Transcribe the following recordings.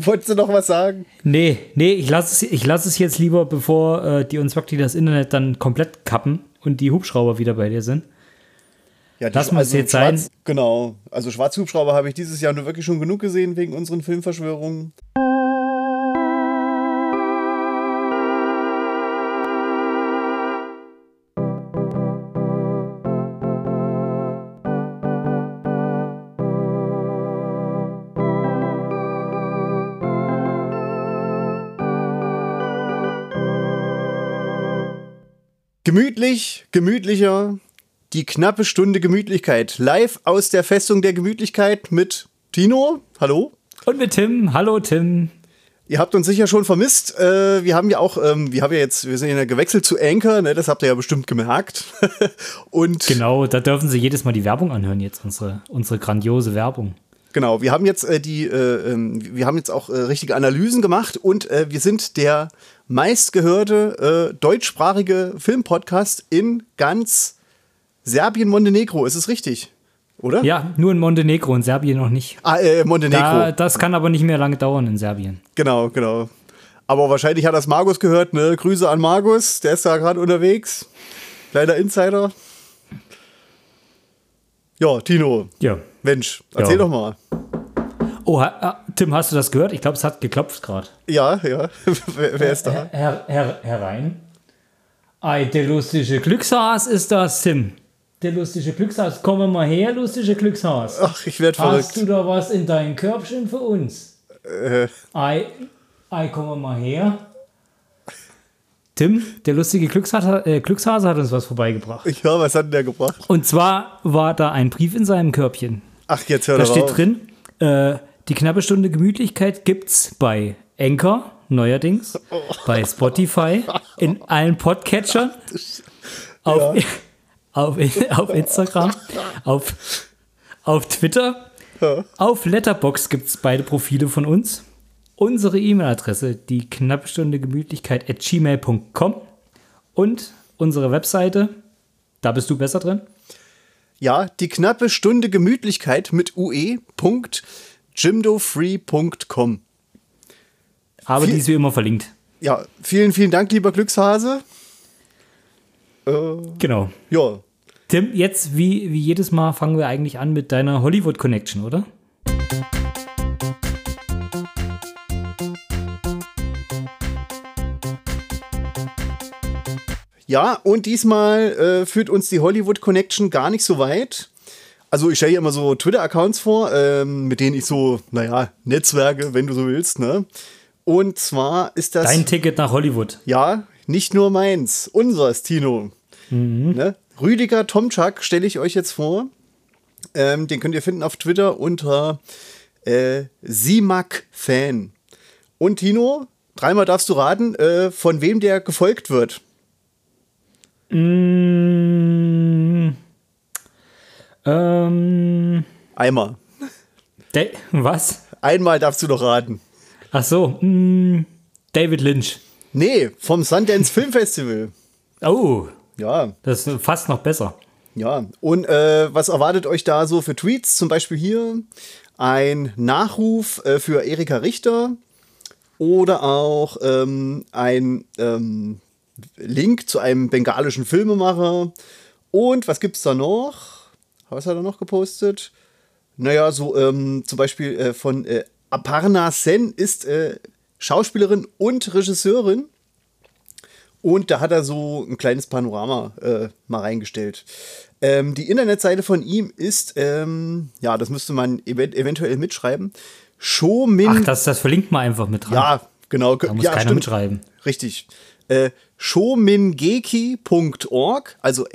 Wolltest du noch was sagen? Nee, nee, ich lasse es, lass es jetzt lieber, bevor äh, die uns wirklich das Internet dann komplett kappen und die Hubschrauber wieder bei dir sind. Ja, Lass mal es jetzt sein. Genau. Also Schwarzhubschrauber habe ich dieses Jahr nur wirklich schon genug gesehen wegen unseren Filmverschwörungen. Gemütlich, gemütlicher, die knappe Stunde Gemütlichkeit. Live aus der Festung der Gemütlichkeit mit Tino. Hallo. Und mit Tim. Hallo, Tim. Ihr habt uns sicher schon vermisst. Äh, wir haben ja auch, ähm, wir haben ja jetzt, wir sind ja gewechselt zu Anchor, ne? das habt ihr ja bestimmt gemerkt. Und genau, da dürfen Sie jedes Mal die Werbung anhören, jetzt unsere, unsere grandiose Werbung. Genau, wir haben jetzt äh, die, äh, ähm, wir haben jetzt auch richtige Analysen gemacht und wir sind der meistgehörte äh, deutschsprachige Filmpodcast in ganz Serbien, Montenegro. Ist es richtig? Oder? Ja, nur in Montenegro, in Serbien noch nicht. Ah, äh, Montenegro. Da, das kann aber nicht mehr lange dauern in Serbien. Genau, genau. Aber wahrscheinlich hat das Markus gehört, ne? Grüße an Markus, der ist da gerade unterwegs. Kleiner Insider. Ja, Tino. Ja. Mensch, erzähl ja. doch mal. Oh, ha, Tim, hast du das gehört? Ich glaube, es hat geklopft gerade. Ja, ja. wer, wer, ist da? Herr, Herr, herein. Ei, der lustige Glückshas ist das, Tim. Der lustige Glückshas. Komm mal her, lustige Glückshas. Ach, ich werde verrückt. Hast du da was in dein Körbchen für uns? Äh. Ei, ei, komm mal her. Tim, der lustige Glückshase, äh, Glückshase hat uns was vorbeigebracht. Ja, was hat denn der gebracht? Und zwar war da ein Brief in seinem Körbchen. Ach, jetzt hör Da doch steht auf. drin, äh, die knappe Stunde Gemütlichkeit gibt's bei Anchor, neuerdings, bei Spotify, in allen Podcatchern, auf, auf, auf Instagram, auf, auf Twitter, auf Letterbox gibt's beide Profile von uns. Unsere E-Mail-Adresse, die knappe Stunde Gemütlichkeit at gmail.com und unsere Webseite, da bist du besser drin. Ja, die knappe Stunde Gemütlichkeit mit ue.jimdofree.com. Aber Viel- die ist wie immer verlinkt. Ja, vielen, vielen Dank, lieber Glückshase. Äh, Genau. ja, Tim, jetzt wie, wie jedes Mal fangen wir eigentlich an mit deiner Hollywood Connection, oder? Ja, und diesmal äh, führt uns die Hollywood Connection gar nicht so weit. Also ich stelle hier immer so Twitter-Accounts vor, ähm, mit denen ich so, naja, Netzwerke, wenn du so willst, ne? Und zwar ist das, Dein Ticket nach Hollywood. ja, nicht nur meins, unseres, Tino. Ne? Rüdiger Tomczak stelle ich euch jetzt vor. Ähm, den könnt ihr finden auf Twitter unter äh, Simak-Fan. Und Tino, dreimal darfst du raten, äh, von wem der gefolgt wird. Mm, ähm, Einmal. Da- was? Einmal darfst du noch raten. Ach so, mm, David Lynch. Nee, vom Sundance Film Festival. Oh, Ja, das ist fast noch besser. ja. Und äh, was erwartet euch da so für Tweets? Zum Beispiel hier ein Nachruf äh, für Erika Richter oder auch ähm, ein ähm, Link zu einem bengalischen Filmemacher. Und was gibt's da noch? Was hat er noch gepostet? Naja, so ähm, zum Beispiel äh, von äh, Aparna Sen ist äh, Schauspielerin und Regisseurin. Und da hat er so ein kleines Panorama äh, mal reingestellt. Ähm, die Internetseite von ihm ist, ähm, ja, das müsste man event eventuell mitschreiben. Showmin. Ach, das, das verlinkt man einfach mit dran. ja, genau. da muss ja, keiner stimmt. mitschreiben. Richtig. Äh, showmingeki.org, also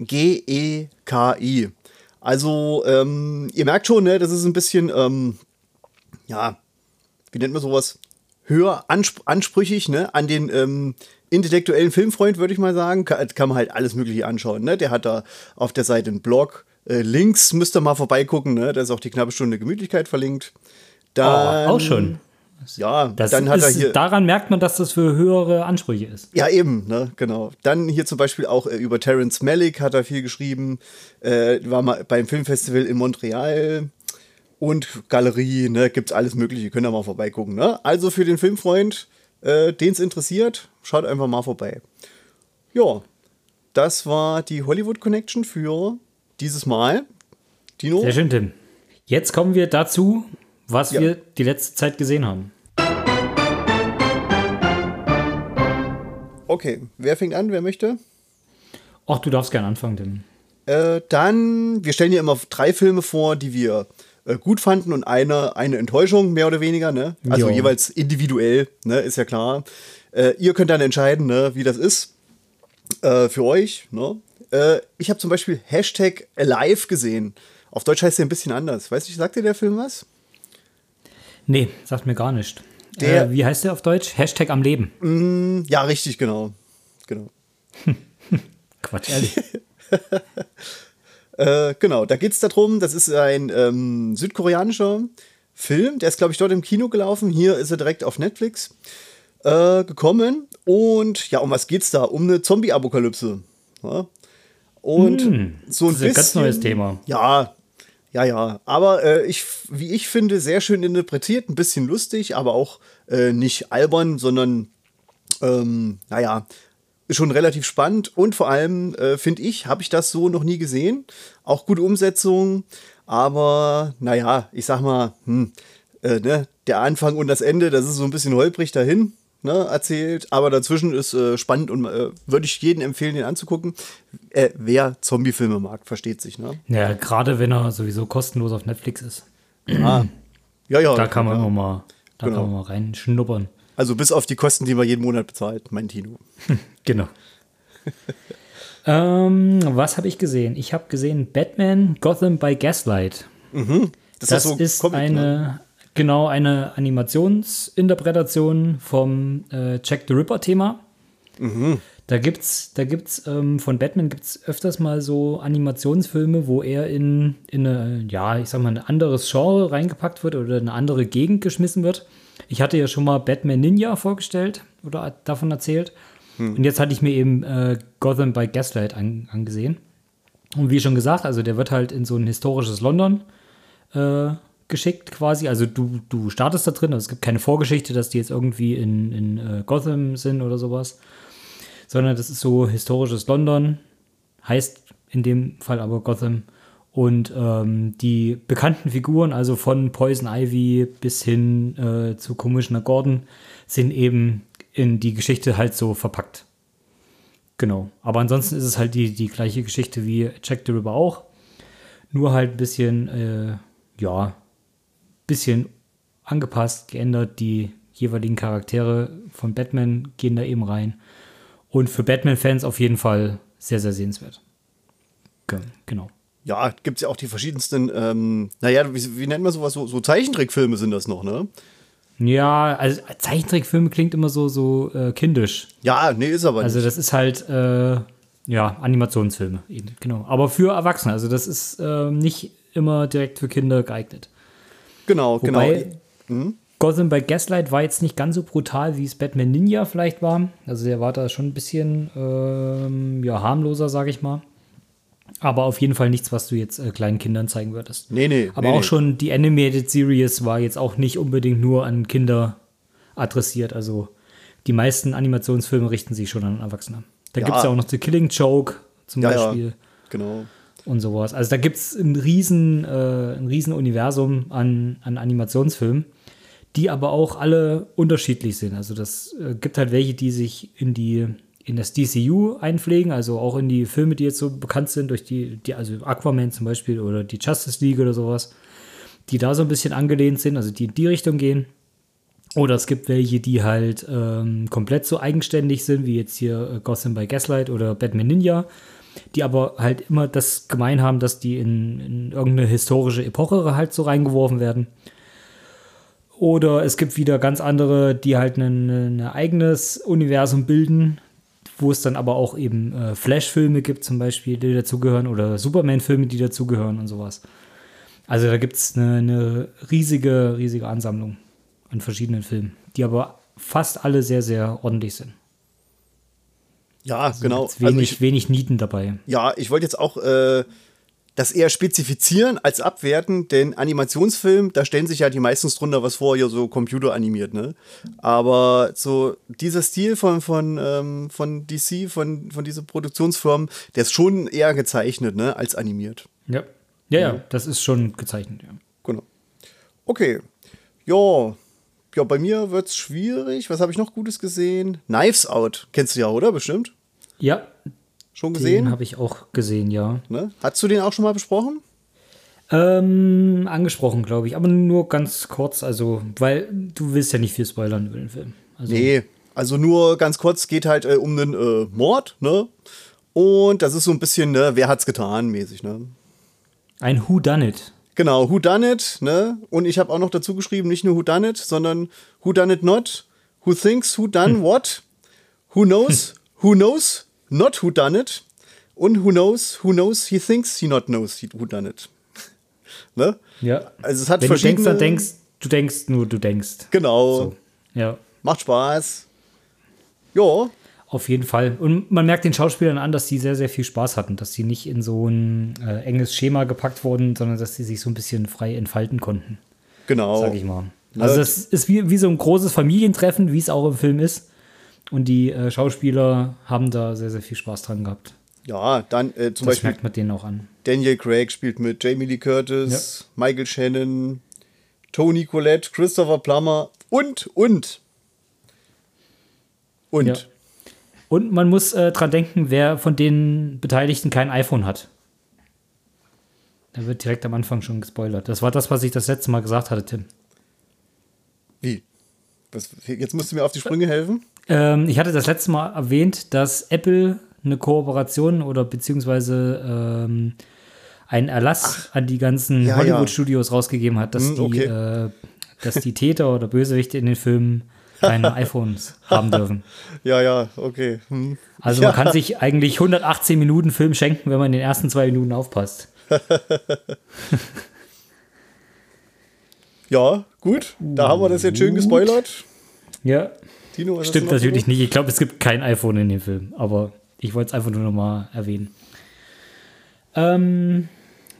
S-H-O-M-I-N-G-E-K-I. Also, ähm, ihr merkt schon, ne, das ist ein bisschen, ähm, ja, wie nennt man sowas? Höher ansp ansprüchig, ne, an den ähm, intellektuellen Filmfreund, würde ich mal sagen. Kann, kann man halt alles Mögliche anschauen, ne? Der hat da auf der Seite einen Blog. Äh, Links müsst ihr mal vorbeigucken, ne? Da ist auch die knappe Stunde Gemütlichkeit verlinkt. Oh, Dann, auch schon. Ja, Das dann hat ist, er hier. daran merkt man, dass das für höhere Ansprüche ist. Ja, eben, ne, genau. Dann hier zum Beispiel auch äh, über Terence Malick hat er viel geschrieben. Äh, war mal beim Filmfestival in Montreal. und Galerie, ne, gibt's alles Mögliche, könnt ihr mal vorbeigucken. Ne? Also für den Filmfreund, äh, den es interessiert, schaut einfach mal vorbei. Ja, das war die Hollywood Connection für dieses Mal. Dino? Sehr schön, Tim. Jetzt kommen wir dazu, was Ja. wir die letzte Zeit gesehen haben. Okay, wer fängt an? Wer möchte? Ach, du darfst gerne anfangen, Tim. Äh, dann, wir stellen ja immer drei Filme vor, die wir äh, gut fanden und eine, eine Enttäuschung, mehr oder weniger, ne? Also Ja. jeweils individuell, ne, ist ja klar. Äh, ihr könnt dann entscheiden, ne, wie das ist äh, für euch. Ne? Äh, ich habe zum Beispiel Hashtag Alive gesehen. Auf Deutsch heißt der ein bisschen anders. Weißt du, sagt dir der Film was? Nee, sagt mir gar nicht. Der- äh, wie heißt der auf Deutsch? Hashtag am Leben. Ja, richtig, genau. Genau. Quatsch, ehrlich. Äh, genau, da geht es darum, das ist ein ähm, südkoreanischer Film, der ist, glaube ich, dort im Kino gelaufen. Hier ist er direkt auf Netflix äh, gekommen. Und ja, um was geht's da? Um eine Zombie-Apokalypse. Ja? Und Hm, so ein das ist ein ganz bisschen- neues Thema. Ja, ja, ja. Aber äh, ich, wie ich finde, sehr schön interpretiert, ein bisschen lustig, aber auch äh, nicht albern, sondern ähm, naja, schon relativ spannend und vor allem äh, finde ich, habe ich das so noch nie gesehen. Auch gute Umsetzung, aber naja, ich sag mal, hm, äh, ne, der Anfang und das Ende, das ist so ein bisschen holprig dahin. Ne, erzählt, aber dazwischen ist äh, spannend und äh, würde ich jedem empfehlen, den anzugucken. Äh, wer Zombie-Filme mag, versteht sich, ne? Ja, gerade wenn er sowieso kostenlos auf Netflix ist. Ah. Ja, ja. Da kann man ja. immer mal, da Genau. kann man mal reinschnuppern. Also bis auf die Kosten, die man jeden Monat bezahlt, mein Tino. Genau. ähm, was habe ich gesehen? Ich habe gesehen Batman Gotham by Gaslight. Das, so ist Comic, eine, ne? Genau eine Animationsinterpretation vom äh, Jack the Ripper-Thema. Mhm. Da gibt's, da gibt's ähm, von Batman gibt's öfters mal so Animationsfilme, wo er in, in eine, ja, ich sag mal, ein anderes Genre reingepackt wird oder eine andere Gegend geschmissen wird. Ich hatte ja schon mal Batman Ninja vorgestellt oder davon erzählt. Hm. Und jetzt hatte ich mir eben äh, Gotham by Gaslight an, angesehen. Und wie schon gesagt, also der wird halt in so ein historisches London äh, geschickt quasi. Also du, du startest da drin, also es gibt keine Vorgeschichte, dass die jetzt irgendwie in, in äh, Gotham sind oder sowas. Sondern das ist so historisches London, heißt in dem Fall aber Gotham. Und ähm, die bekannten Figuren, also von Poison Ivy bis hin äh, zu Commissioner Gordon, sind eben in die Geschichte halt so verpackt. Genau. Aber ansonsten ist es halt die, die gleiche Geschichte wie Jack the Ripper auch. Nur halt ein bisschen, äh, ja, bisschen angepasst, geändert. Die jeweiligen Charaktere von Batman gehen da eben rein. Und für Batman-Fans auf jeden Fall sehr, sehr sehenswert. Ge- Genau. Ja, gibt es ja auch die verschiedensten, ähm, naja, wie, wie nennt man sowas? So, so Zeichentrickfilme sind das noch, ne? Ja, also Zeichentrickfilme klingt immer so, so äh, kindisch. Ja, nee, ist aber Also nicht. das ist halt, äh, ja, Animationsfilme eben, genau. Aber für Erwachsene, also das ist äh, nicht immer direkt für Kinder geeignet. Genau, Wobei, genau. Gotham by Gaslight war jetzt nicht ganz so brutal, wie es Batman Ninja vielleicht war. Also der war da schon ein bisschen ähm, ja, harmloser, sage ich mal. Aber auf jeden Fall nichts, was du jetzt äh, kleinen Kindern zeigen würdest. Nee, nee. Aber nee, auch nee. schon die Animated Series war jetzt auch nicht unbedingt nur an Kinder adressiert. Also die meisten Animationsfilme richten sich schon an Erwachsene. Da Ja. gibt es ja auch noch The Killing Joke zum Ja, ja, Beispiel genau. Und sowas. Also da gibt es ein riesen, äh, ein riesen Universum an, an Animationsfilmen, die aber auch alle unterschiedlich sind. Also das äh, gibt halt welche, die sich in die in das DCU einpflegen, also auch in die Filme, die jetzt so bekannt sind, durch die, die, also Aquaman zum Beispiel oder die Justice League oder sowas, die da so ein bisschen angelehnt sind, also die in die Richtung gehen. Oder es gibt welche, die halt ähm, komplett so eigenständig sind, wie jetzt hier äh, Gotham by Gaslight oder Batman Ninja, die aber halt immer das gemein haben, dass die in, in irgendeine historische Epoche halt so reingeworfen werden. Oder es gibt wieder ganz andere, die halt ein, ein eigenes Universum bilden, wo es dann aber auch eben äh, Flash-Filme gibt, zum Beispiel, die dazugehören, oder Superman-Filme, die dazugehören und sowas. Also da gibt es eine, eine riesige, riesige Ansammlung an verschiedenen Filmen, die aber fast alle sehr, sehr ordentlich sind. Ja, genau. Jetzt wenig, Also ich, wenig Nieten dabei. ja, ich wollte jetzt auch äh, das eher spezifizieren als abwerten, denn Animationsfilm, da stellen sich ja die meistens drunter was vor, ja so computeranimiert, ne? Aber so dieser Stil von, von, ähm, von DC, von, von dieser Produktionsform, der ist schon eher gezeichnet, ne, als animiert. Ja. Ja, ja, das ist schon gezeichnet, ja. Genau. Okay. Ja. Ja, bei mir wird's schwierig. Was habe ich noch Gutes gesehen? Knives Out. Kennst du ja, oder? Bestimmt. Ja, Schon gesehen? den habe ich auch gesehen, ja. Ne? Hast du den auch schon mal besprochen? Ähm, angesprochen, glaube ich, aber nur ganz kurz, also, weil du willst ja nicht viel spoilern über den Film. Also, Nee, also nur ganz kurz, geht halt äh, um einen äh, Mord, ne? Und das ist so ein bisschen, ne, wer hat's getan, mäßig, ne? Ein Who Done It. Genau, Who Done It, ne? Und ich habe auch noch dazu geschrieben, nicht nur Who Done It, sondern Who Done It Not, Who Thinks Who Done What, Who Knows, Who Knows Not Who Done It und Who Knows, Who Knows He Thinks He Not Knows Who Done It. ne? Ja. Also es hat Wenn du denkst, verschiedene... dann denkst du denkst nur, du denkst. Genau, So. Ja. macht Spaß. Ja, Auf jeden Fall. Und man merkt den Schauspielern an, dass die sehr, sehr viel Spaß hatten, dass sie nicht in so ein äh, enges Schema gepackt wurden, sondern dass sie sich so ein bisschen frei entfalten konnten, genau. sag ich mal. Also das ist wie, wie so ein großes Familientreffen, wie es auch im Film ist. Und die äh, Schauspieler haben da sehr, sehr viel Spaß dran gehabt. Ja, dann äh, zum Das Beispiel merkt man denen auch an. Daniel Craig spielt mit Jamie Lee Curtis, Michael Shannon, Tony Collette, Christopher Plummer und, und. Und. Ja. Und man muss äh, dran denken, wer von den Beteiligten kein iPhone hat. Da wird direkt am Anfang schon gespoilert. Das war das, was ich das letzte Mal gesagt hatte, Tim. Wie? Was, jetzt musst du mir auf die Sprünge helfen? Ähm, ich hatte das letzte Mal erwähnt, dass Apple eine Kooperation oder beziehungsweise ähm, einen Erlass an die ganzen ja, Hollywood-Studios rausgegeben hat, dass, Hm, die, okay. äh, dass die Täter oder Bösewichte in den Filmen keine iPhones haben dürfen. Ja, ja, okay. Hm. Also ja. man kann sich eigentlich 118 Minuten Film schenken, wenn man in den ersten zwei Minuten aufpasst. Ja, gut. Da haben wir das jetzt schön gespoilert. Ja, Tino, stimmt natürlich nicht. Ich glaube, es gibt kein iPhone in dem Film, aber ich wollte es einfach nur noch mal erwähnen. Ähm,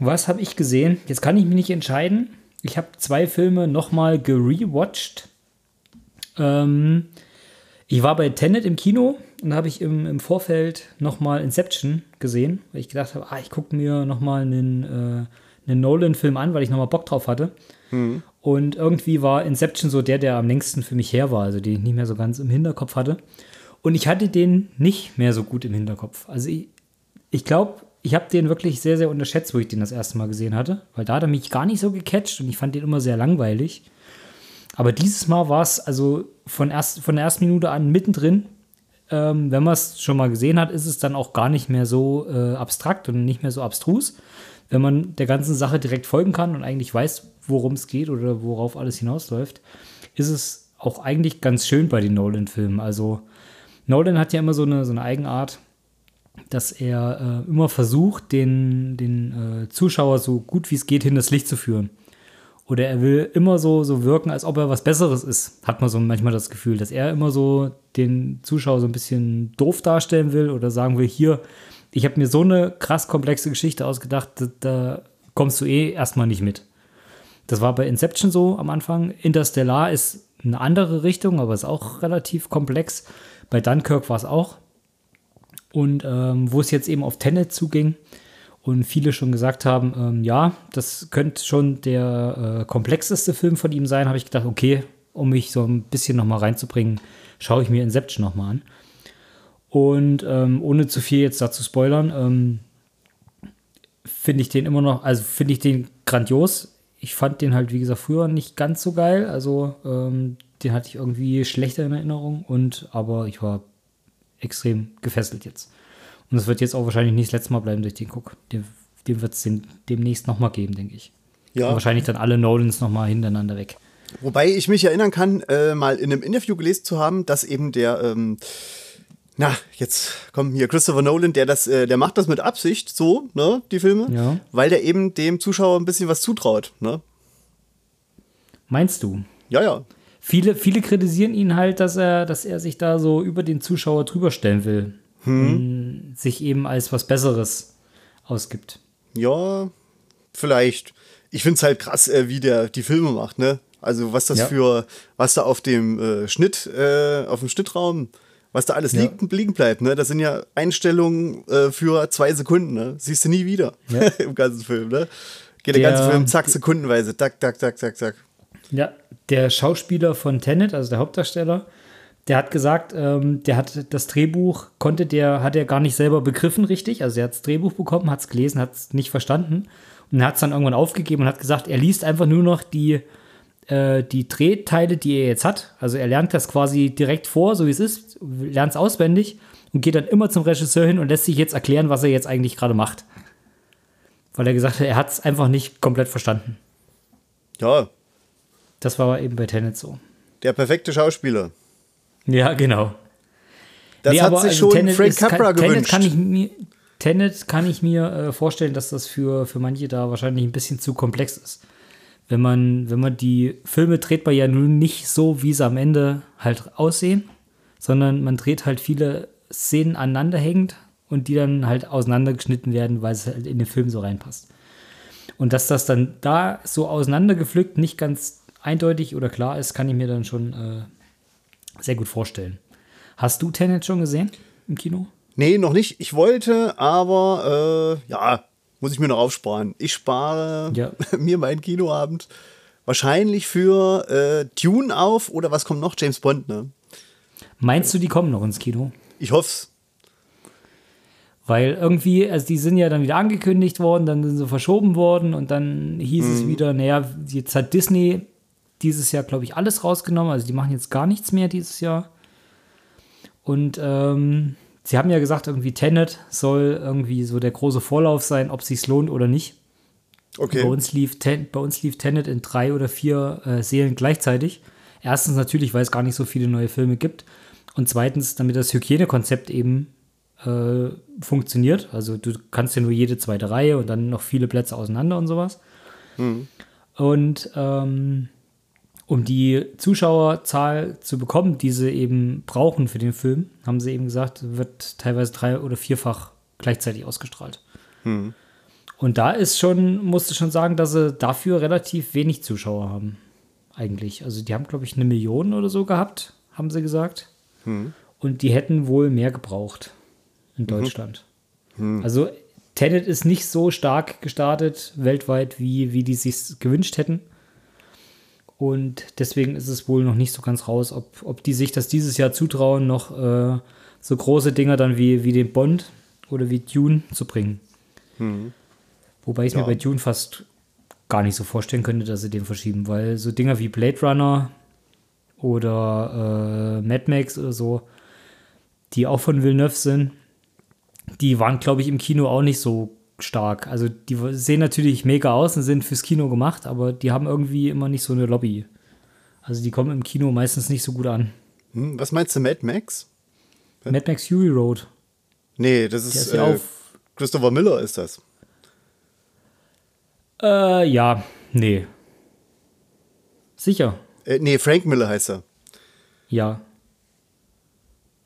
was habe ich gesehen? Jetzt kann ich mich nicht entscheiden. Ich habe zwei Filme noch mal gerewatcht. Ähm, ich war bei Tenet im Kino und da habe ich im, im Vorfeld noch mal Inception gesehen, weil ich gedacht habe, ah, ich gucke mir noch mal einen, äh, einen Nolan-Film an, weil ich noch mal Bock drauf hatte. Und irgendwie war Inception so der, der am längsten für mich her war, also den ich nicht mehr so ganz im Hinterkopf hatte. Und ich hatte den nicht mehr so gut im Hinterkopf. Also ich, ich glaube, ich habe den wirklich sehr, sehr unterschätzt, wo ich den das erste Mal gesehen hatte, weil da hat er mich gar nicht so gecatcht und ich fand den immer sehr langweilig. Aber dieses Mal war es also von, erst, von der ersten Minute an mittendrin. Ähm, wenn man es schon mal gesehen hat, ist es dann auch gar nicht mehr so äh, abstrakt und nicht mehr so abstrus. Wenn man der ganzen Sache direkt folgen kann und eigentlich weiß, worum es geht oder worauf alles hinausläuft, ist es auch eigentlich ganz schön bei den Nolan-Filmen. Also Nolan hat ja immer so eine, so eine Eigenart, dass er äh, immer versucht, den, den äh, Zuschauer so gut wie es geht hin das Licht zu führen. Oder er will immer so, so wirken, als ob er was Besseres ist, hat man so manchmal das Gefühl, dass er immer so den Zuschauer so ein bisschen doof darstellen will oder sagen will, hier, ich habe mir so eine krass komplexe Geschichte ausgedacht, da, kommst du eh erstmal nicht mit. Das war bei Inception so am Anfang. Interstellar ist eine andere Richtung, aber ist auch relativ komplex. Bei Dunkirk war es auch. Und ähm, wo es jetzt eben auf Tenet zuging und viele schon gesagt haben, ähm, ja, das könnte schon der äh, komplexeste Film von ihm sein, habe ich gedacht, okay, um mich so ein bisschen noch mal reinzubringen, schaue ich mir Inception noch mal an. Und ähm, ohne zu viel jetzt dazu spoilern, ähm, finde ich den immer noch, also finde ich den grandios. Ich fand den halt, wie gesagt, früher nicht ganz so geil. Also ähm, den hatte ich irgendwie schlechter in Erinnerung und aber ich war extrem gefesselt jetzt. Und es wird jetzt auch wahrscheinlich nicht das letzte Mal bleiben, dass ich den gucke. Dem, dem wird es demnächst nochmal geben, denke ich. Ja. Und wahrscheinlich dann alle Nolans nochmal hintereinander weg. Wobei ich mich erinnern kann, äh, mal in einem Interview gelesen zu haben, dass eben der, ähm, na, jetzt kommt hier Christopher Nolan, der das, äh, der macht das mit Absicht so, ne, die Filme, Ja. weil der eben dem Zuschauer ein bisschen was zutraut, ne? Meinst du? Ja, ja. Viele, viele kritisieren ihn halt, dass er, dass er sich da so über den Zuschauer drüber stellen will. Und sich eben als was Besseres ausgibt. Ja, vielleicht. Ich finde es halt krass, äh, wie der die Filme macht, ne? Also was das Ja. für, was da auf dem äh, Schnitt, äh, auf dem Schnittraum, was da alles Ja. liegen, liegen bleibt, ne? Das sind ja Einstellungen äh, für zwei Sekunden, ne? Siehst du nie wieder Ja. im ganzen Film, ne? Geht der, Der- ganze Film zack, sekundenweise, tak, tak, tak, tak, tak. Ja, der Schauspieler von Tenet, also der Hauptdarsteller, der hat gesagt, ähm, der hat das Drehbuch, konnte der, hat er gar nicht selber begriffen richtig. Also er hat das Drehbuch bekommen, hat es gelesen, hat es nicht verstanden und hat es dann irgendwann aufgegeben und hat gesagt, er liest einfach nur noch die, äh, die Drehteile, die er jetzt hat. Also er lernt das quasi direkt vor, so wie es ist, lernt es auswendig und geht dann immer zum Regisseur hin und lässt sich jetzt erklären, was er jetzt eigentlich gerade macht. Weil er gesagt hat, er hat es einfach nicht komplett verstanden. Ja, Das war aber eben bei Tenet so. der perfekte Schauspieler. Ja, genau. Das Nee, hat aber sich also schon Tenet Frank Capra Tenet gewünscht. kann ich mir, Tenet kann ich mir äh, vorstellen, dass das für, für manche da wahrscheinlich ein bisschen zu komplex ist. Wenn man, wenn man die Filme dreht man ja nun nicht so, wie sie am Ende halt aussehen, sondern man dreht halt viele Szenen aneinander hängend und die dann halt auseinandergeschnitten werden, weil es halt in den Film so reinpasst. Und dass das dann da so auseinandergepflückt nicht ganz eindeutig oder klar ist, kann ich mir dann schon äh, sehr gut vorstellen. Hast du Tenet schon gesehen im Kino? Nee, noch nicht. Ich wollte, aber äh, ja, muss ich mir noch aufsparen. Ich spare Ja. mir meinen Kinoabend wahrscheinlich für äh, Dune auf oder was kommt noch? James Bond, ne? Meinst du, die kommen noch ins Kino? Ich hoff's. Weil irgendwie, also die sind ja dann wieder angekündigt worden, dann sind sie verschoben worden und dann hieß es wieder, naja, jetzt hat Disney dieses Jahr, glaube ich, alles rausgenommen. Also die machen jetzt gar nichts mehr dieses Jahr. Und ähm, sie haben ja gesagt, irgendwie Tenet soll irgendwie so der große Vorlauf sein, ob sich's lohnt oder nicht. Okay. Bei uns lief, Ten, bei uns lief Tenet in drei oder vier äh, Serien gleichzeitig. Erstens natürlich, weil es gar nicht so viele neue Filme gibt. Und zweitens, damit das Hygienekonzept eben äh, funktioniert. Also du kannst ja nur jede zweite Reihe und dann noch viele Plätze auseinander und sowas. Und ähm, um die Zuschauerzahl zu bekommen, die sie eben brauchen für den Film, haben sie eben gesagt, wird teilweise drei- oder vierfach gleichzeitig ausgestrahlt. Und da ist schon, musste schon sagen, dass sie dafür relativ wenig Zuschauer haben. Eigentlich. Also die haben, glaube ich, eine Million oder so gehabt, haben sie gesagt. Und die hätten wohl mehr gebraucht in Deutschland. Also Tenet ist nicht so stark gestartet weltweit, wie, wie die sich gewünscht hätten. Und deswegen ist es wohl noch nicht so ganz raus, ob, ob die sich das dieses Jahr zutrauen, noch äh, so große Dinger dann wie, wie den Bond oder wie Dune zu bringen. Wobei ich Ja. mir bei Dune fast gar nicht so vorstellen könnte, dass sie den verschieben, weil so Dinger wie Blade Runner oder äh, Mad Max oder so, die auch von Villeneuve sind, die waren, glaube ich, im Kino auch nicht so stark. Also die sehen natürlich mega aus und sind fürs Kino gemacht, aber die haben irgendwie immer nicht so eine Lobby. Also die kommen im Kino meistens nicht so gut an. Hm, was meinst du, Mad Max? Mad Max Fury Road. Nee, das ist, ist ja äh, auf. Christopher Miller ist das. Äh, ja, nee. Sicher. Äh, nee, Frank Miller heißt er. Ja.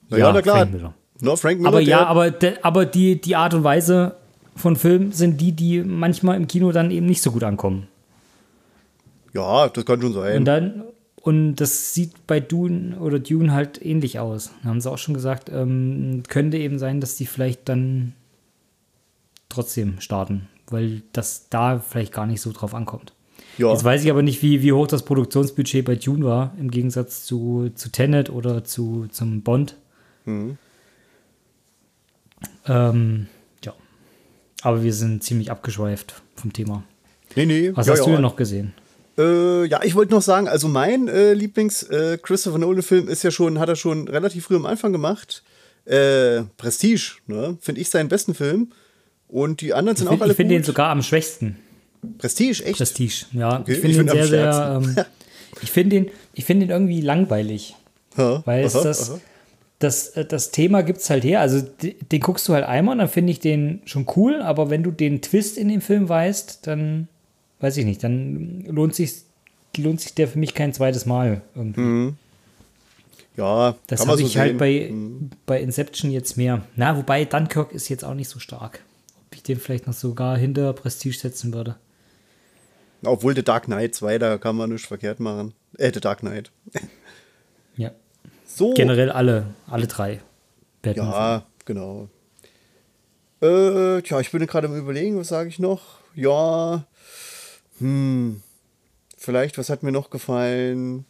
Na ja, na klar. Frank Miller. No, Frank Miller, Aber ja, aber, de, aber die, die Art und Weise von Filmen sind die, die manchmal im Kino dann eben nicht so gut ankommen. ja, das kann schon sein. Und dann, und das sieht bei Dune oder Dune halt ähnlich aus. Da haben sie auch schon gesagt, ähm, könnte eben sein, dass die vielleicht dann trotzdem starten, weil das da vielleicht gar nicht so drauf ankommt. ja. Jetzt weiß ich aber nicht, wie, wie hoch das Produktionsbudget bei Dune war, im Gegensatz zu, zu Tenet oder zu, zum Bond. Mhm. Ähm. Aber wir sind ziemlich abgeschweift vom Thema. nee, nee. Was ja, hast ja. du denn noch gesehen? Äh, ja, ich wollte noch sagen, also mein äh, Lieblings-Christopher Nolan-Film ist ja schon, hat er schon relativ früh am Anfang gemacht. Äh, Prestige, ne? Finde ich seinen besten Film. Und die anderen sind Ich auch finde alle find gut. den sogar am schwächsten. Prestige, echt? Prestige, ja. Okay, ich ich finde ihn find sehr, sehr. Ähm, ich finde ihn, ich find ihn irgendwie langweilig. Ja, Weil es aha, das, aha. Das, äh, das Thema gibt es halt her. Also den guckst du halt einmal und dann finde ich den schon cool, aber wenn du den Twist in dem Film weißt, dann weiß ich nicht, dann lohnt sich, lohnt sich der für mich kein zweites Mal irgendwie. Ja, Das habe so ich halt sehen. bei, bei Inception jetzt mehr. Na, wobei Dunkirk ist jetzt auch nicht so stark. ich den vielleicht noch sogar hinter Prestige setzen würde. Obwohl The Dark Knight 2, da kann man nichts verkehrt machen. Äh, The Dark Knight. Ja. So. Generell alle, alle drei. Batman. Ja, genau. Äh, tja, ich bin gerade am überlegen, was sage ich noch? Ja, hm, vielleicht, was hat mir noch gefallen?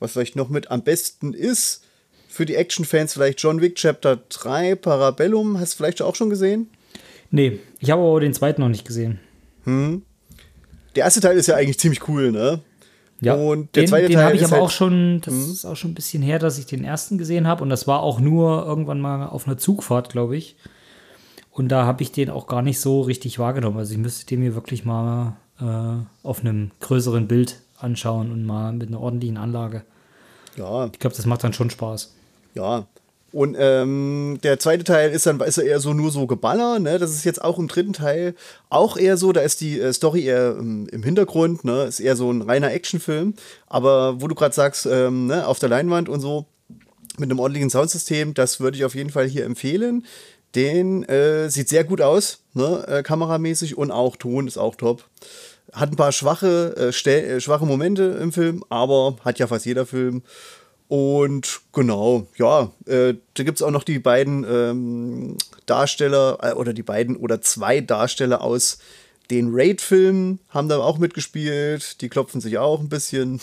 Was vielleicht noch mit am besten ist? Für die Action-Fans vielleicht John Wick Chapter 3, Parabellum. Hast du vielleicht auch schon gesehen? Nee, ich habe aber den zweiten noch nicht gesehen. Der erste Teil ist ja eigentlich ziemlich cool, ne? Ja, Und der den, zweite den Teil habe ich aber halt- auch schon, das ist auch schon ein bisschen her, dass ich den ersten gesehen habe und das war auch nur irgendwann mal auf einer Zugfahrt, glaube ich. Und da habe ich den auch gar nicht so richtig wahrgenommen. Also ich müsste den mir wirklich mal äh, auf einem größeren Bild anschauen und mal mit einer ordentlichen Anlage. Ja, Ich glaube, das macht dann schon Spaß. ja. Und ähm, der zweite Teil ist dann ist er eher so nur so Geballer, ne? Das ist jetzt auch im dritten Teil auch eher so, da ist die äh, Story eher ähm, im Hintergrund, ne? Ist eher so ein reiner Actionfilm. Aber wo du gerade sagst, ähm, ne, auf der Leinwand und so, mit einem ordentlichen Soundsystem, das würde ich auf jeden Fall hier empfehlen. Den äh, sieht sehr gut aus, ne, äh, kameramäßig und auch Ton ist auch top. Hat ein paar schwache, äh, äh, schwache Momente im Film, aber hat ja fast jeder Film. Und genau, ja, äh, da gibt es auch noch die beiden ähm, Darsteller äh, oder die beiden oder zwei Darsteller aus den Raid-Filmen haben da auch mitgespielt. Die klopfen sich auch ein bisschen.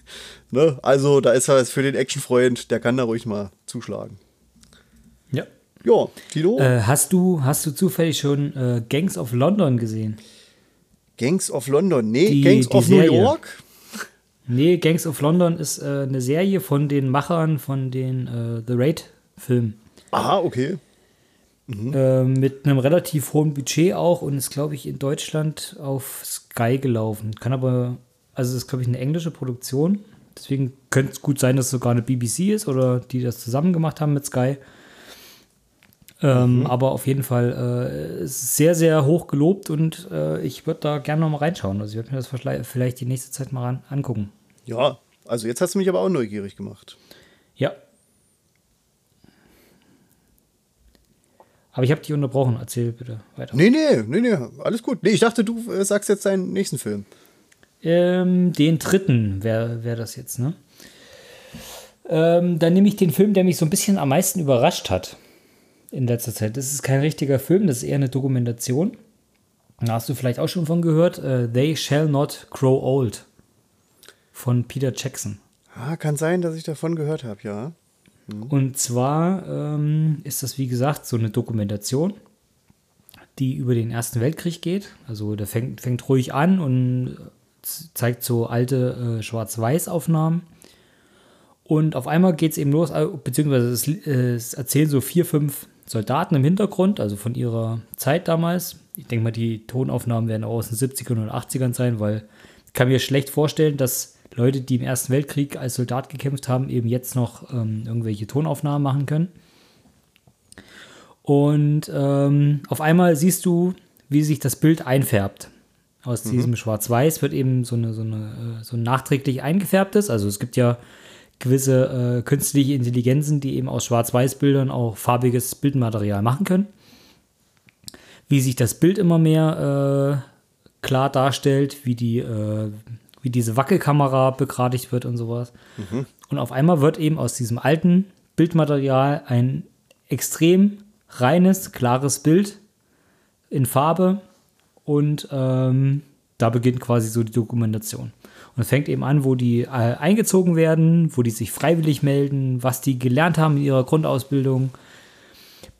ne? Also da ist was für den Actionfreund, der kann da ruhig mal zuschlagen. Ja. Ja, Tino, Äh, hast, du, hast du zufällig schon äh, Gangs of London gesehen? Gangs of London. Nee, die- Gangs die of New Serie. York. Nee, Gangs of London ist äh, eine Serie von den Machern von den äh, The Raid-Filmen. Aha, okay. Äh, mit einem relativ hohen Budget auch und ist, glaube ich, in Deutschland auf Sky gelaufen. Kann aber, also es ist, glaube ich, eine englische Produktion. Deswegen könnte es gut sein, dass es sogar eine BBC ist oder die das zusammen gemacht haben mit Sky. Ähm, Aber auf jeden Fall äh, sehr, sehr hoch gelobt und äh, ich würde da gerne noch mal reinschauen. Also ich würde mir das vielleicht die nächste Zeit mal ran angucken. Ja, also jetzt hast du mich aber auch neugierig gemacht. Ja. Aber ich habe dich unterbrochen. Erzähl bitte weiter. Nee, nee, nee, nee, alles gut. Nee, ich dachte, du äh, sagst jetzt deinen nächsten Film. Ähm, den dritten wäre wär das jetzt, ne? Ähm, dann nehme ich den Film, der mich so ein bisschen am meisten überrascht hat in letzter Zeit. Das ist kein richtiger Film, das ist eher eine Dokumentation. Da hast du vielleicht auch schon von gehört. Äh, They Shall Not Grow Old von Peter Jackson. Ah, kann sein, dass ich davon gehört habe, ja. Und zwar ähm, ist das, wie gesagt, so eine Dokumentation, die über den Ersten Weltkrieg geht. Also der fängt, fängt ruhig an und zeigt so alte äh, Schwarz-Weiß-Aufnahmen. Und auf einmal geht es eben los, äh, beziehungsweise es, äh, es erzählen so vier, fünf Soldaten im Hintergrund, also von ihrer Zeit damals. Ich denke mal, die Tonaufnahmen werden auch aus den 70ern und 80ern sein, weil ich kann mir schlecht vorstellen, dass Leute, die im Ersten Weltkrieg als Soldat gekämpft haben, eben jetzt noch ähm, irgendwelche Tonaufnahmen machen können. Und ähm, auf einmal siehst du, wie sich das Bild einfärbt. Aus diesem Schwarz-Weiß wird eben so eine, so eine äh, so ein nachträglich eingefärbtes. Also es gibt ja gewisse äh, künstliche Intelligenzen, die eben aus Schwarz-Weiß-Bildern auch farbiges Bildmaterial machen können. Wie sich das Bild immer mehr äh, klar darstellt, wie die, äh, wie diese Wackelkamera begradigt wird und sowas. Und auf einmal wird eben aus diesem alten Bildmaterial ein extrem reines, klares Bild in Farbe und ähm, da beginnt quasi so die Dokumentation. Und es fängt eben an, wo die äh, eingezogen werden, wo die sich freiwillig melden, was die gelernt haben in ihrer Grundausbildung,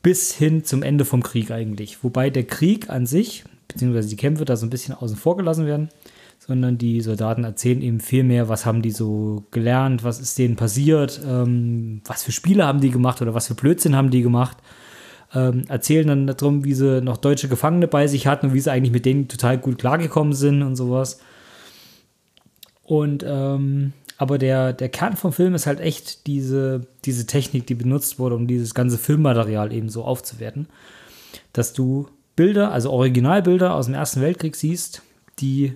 bis hin zum Ende vom Krieg eigentlich. Wobei der Krieg an sich, beziehungsweise die Kämpfe da so ein bisschen außen vor gelassen werden, sondern die Soldaten erzählen eben viel mehr, was haben die so gelernt, was ist denen passiert, ähm, was für Spiele haben die gemacht oder was für Blödsinn haben die gemacht. Ähm, erzählen dann darum, wie sie noch deutsche Gefangene bei sich hatten und wie sie eigentlich mit denen total gut klargekommen sind und sowas. Und ähm, aber der, der Kern vom Film ist halt echt diese, diese Technik, die benutzt wurde, um dieses ganze Filmmaterial eben so aufzuwerten. Dass du Bilder, also Originalbilder aus dem Ersten Weltkrieg siehst, die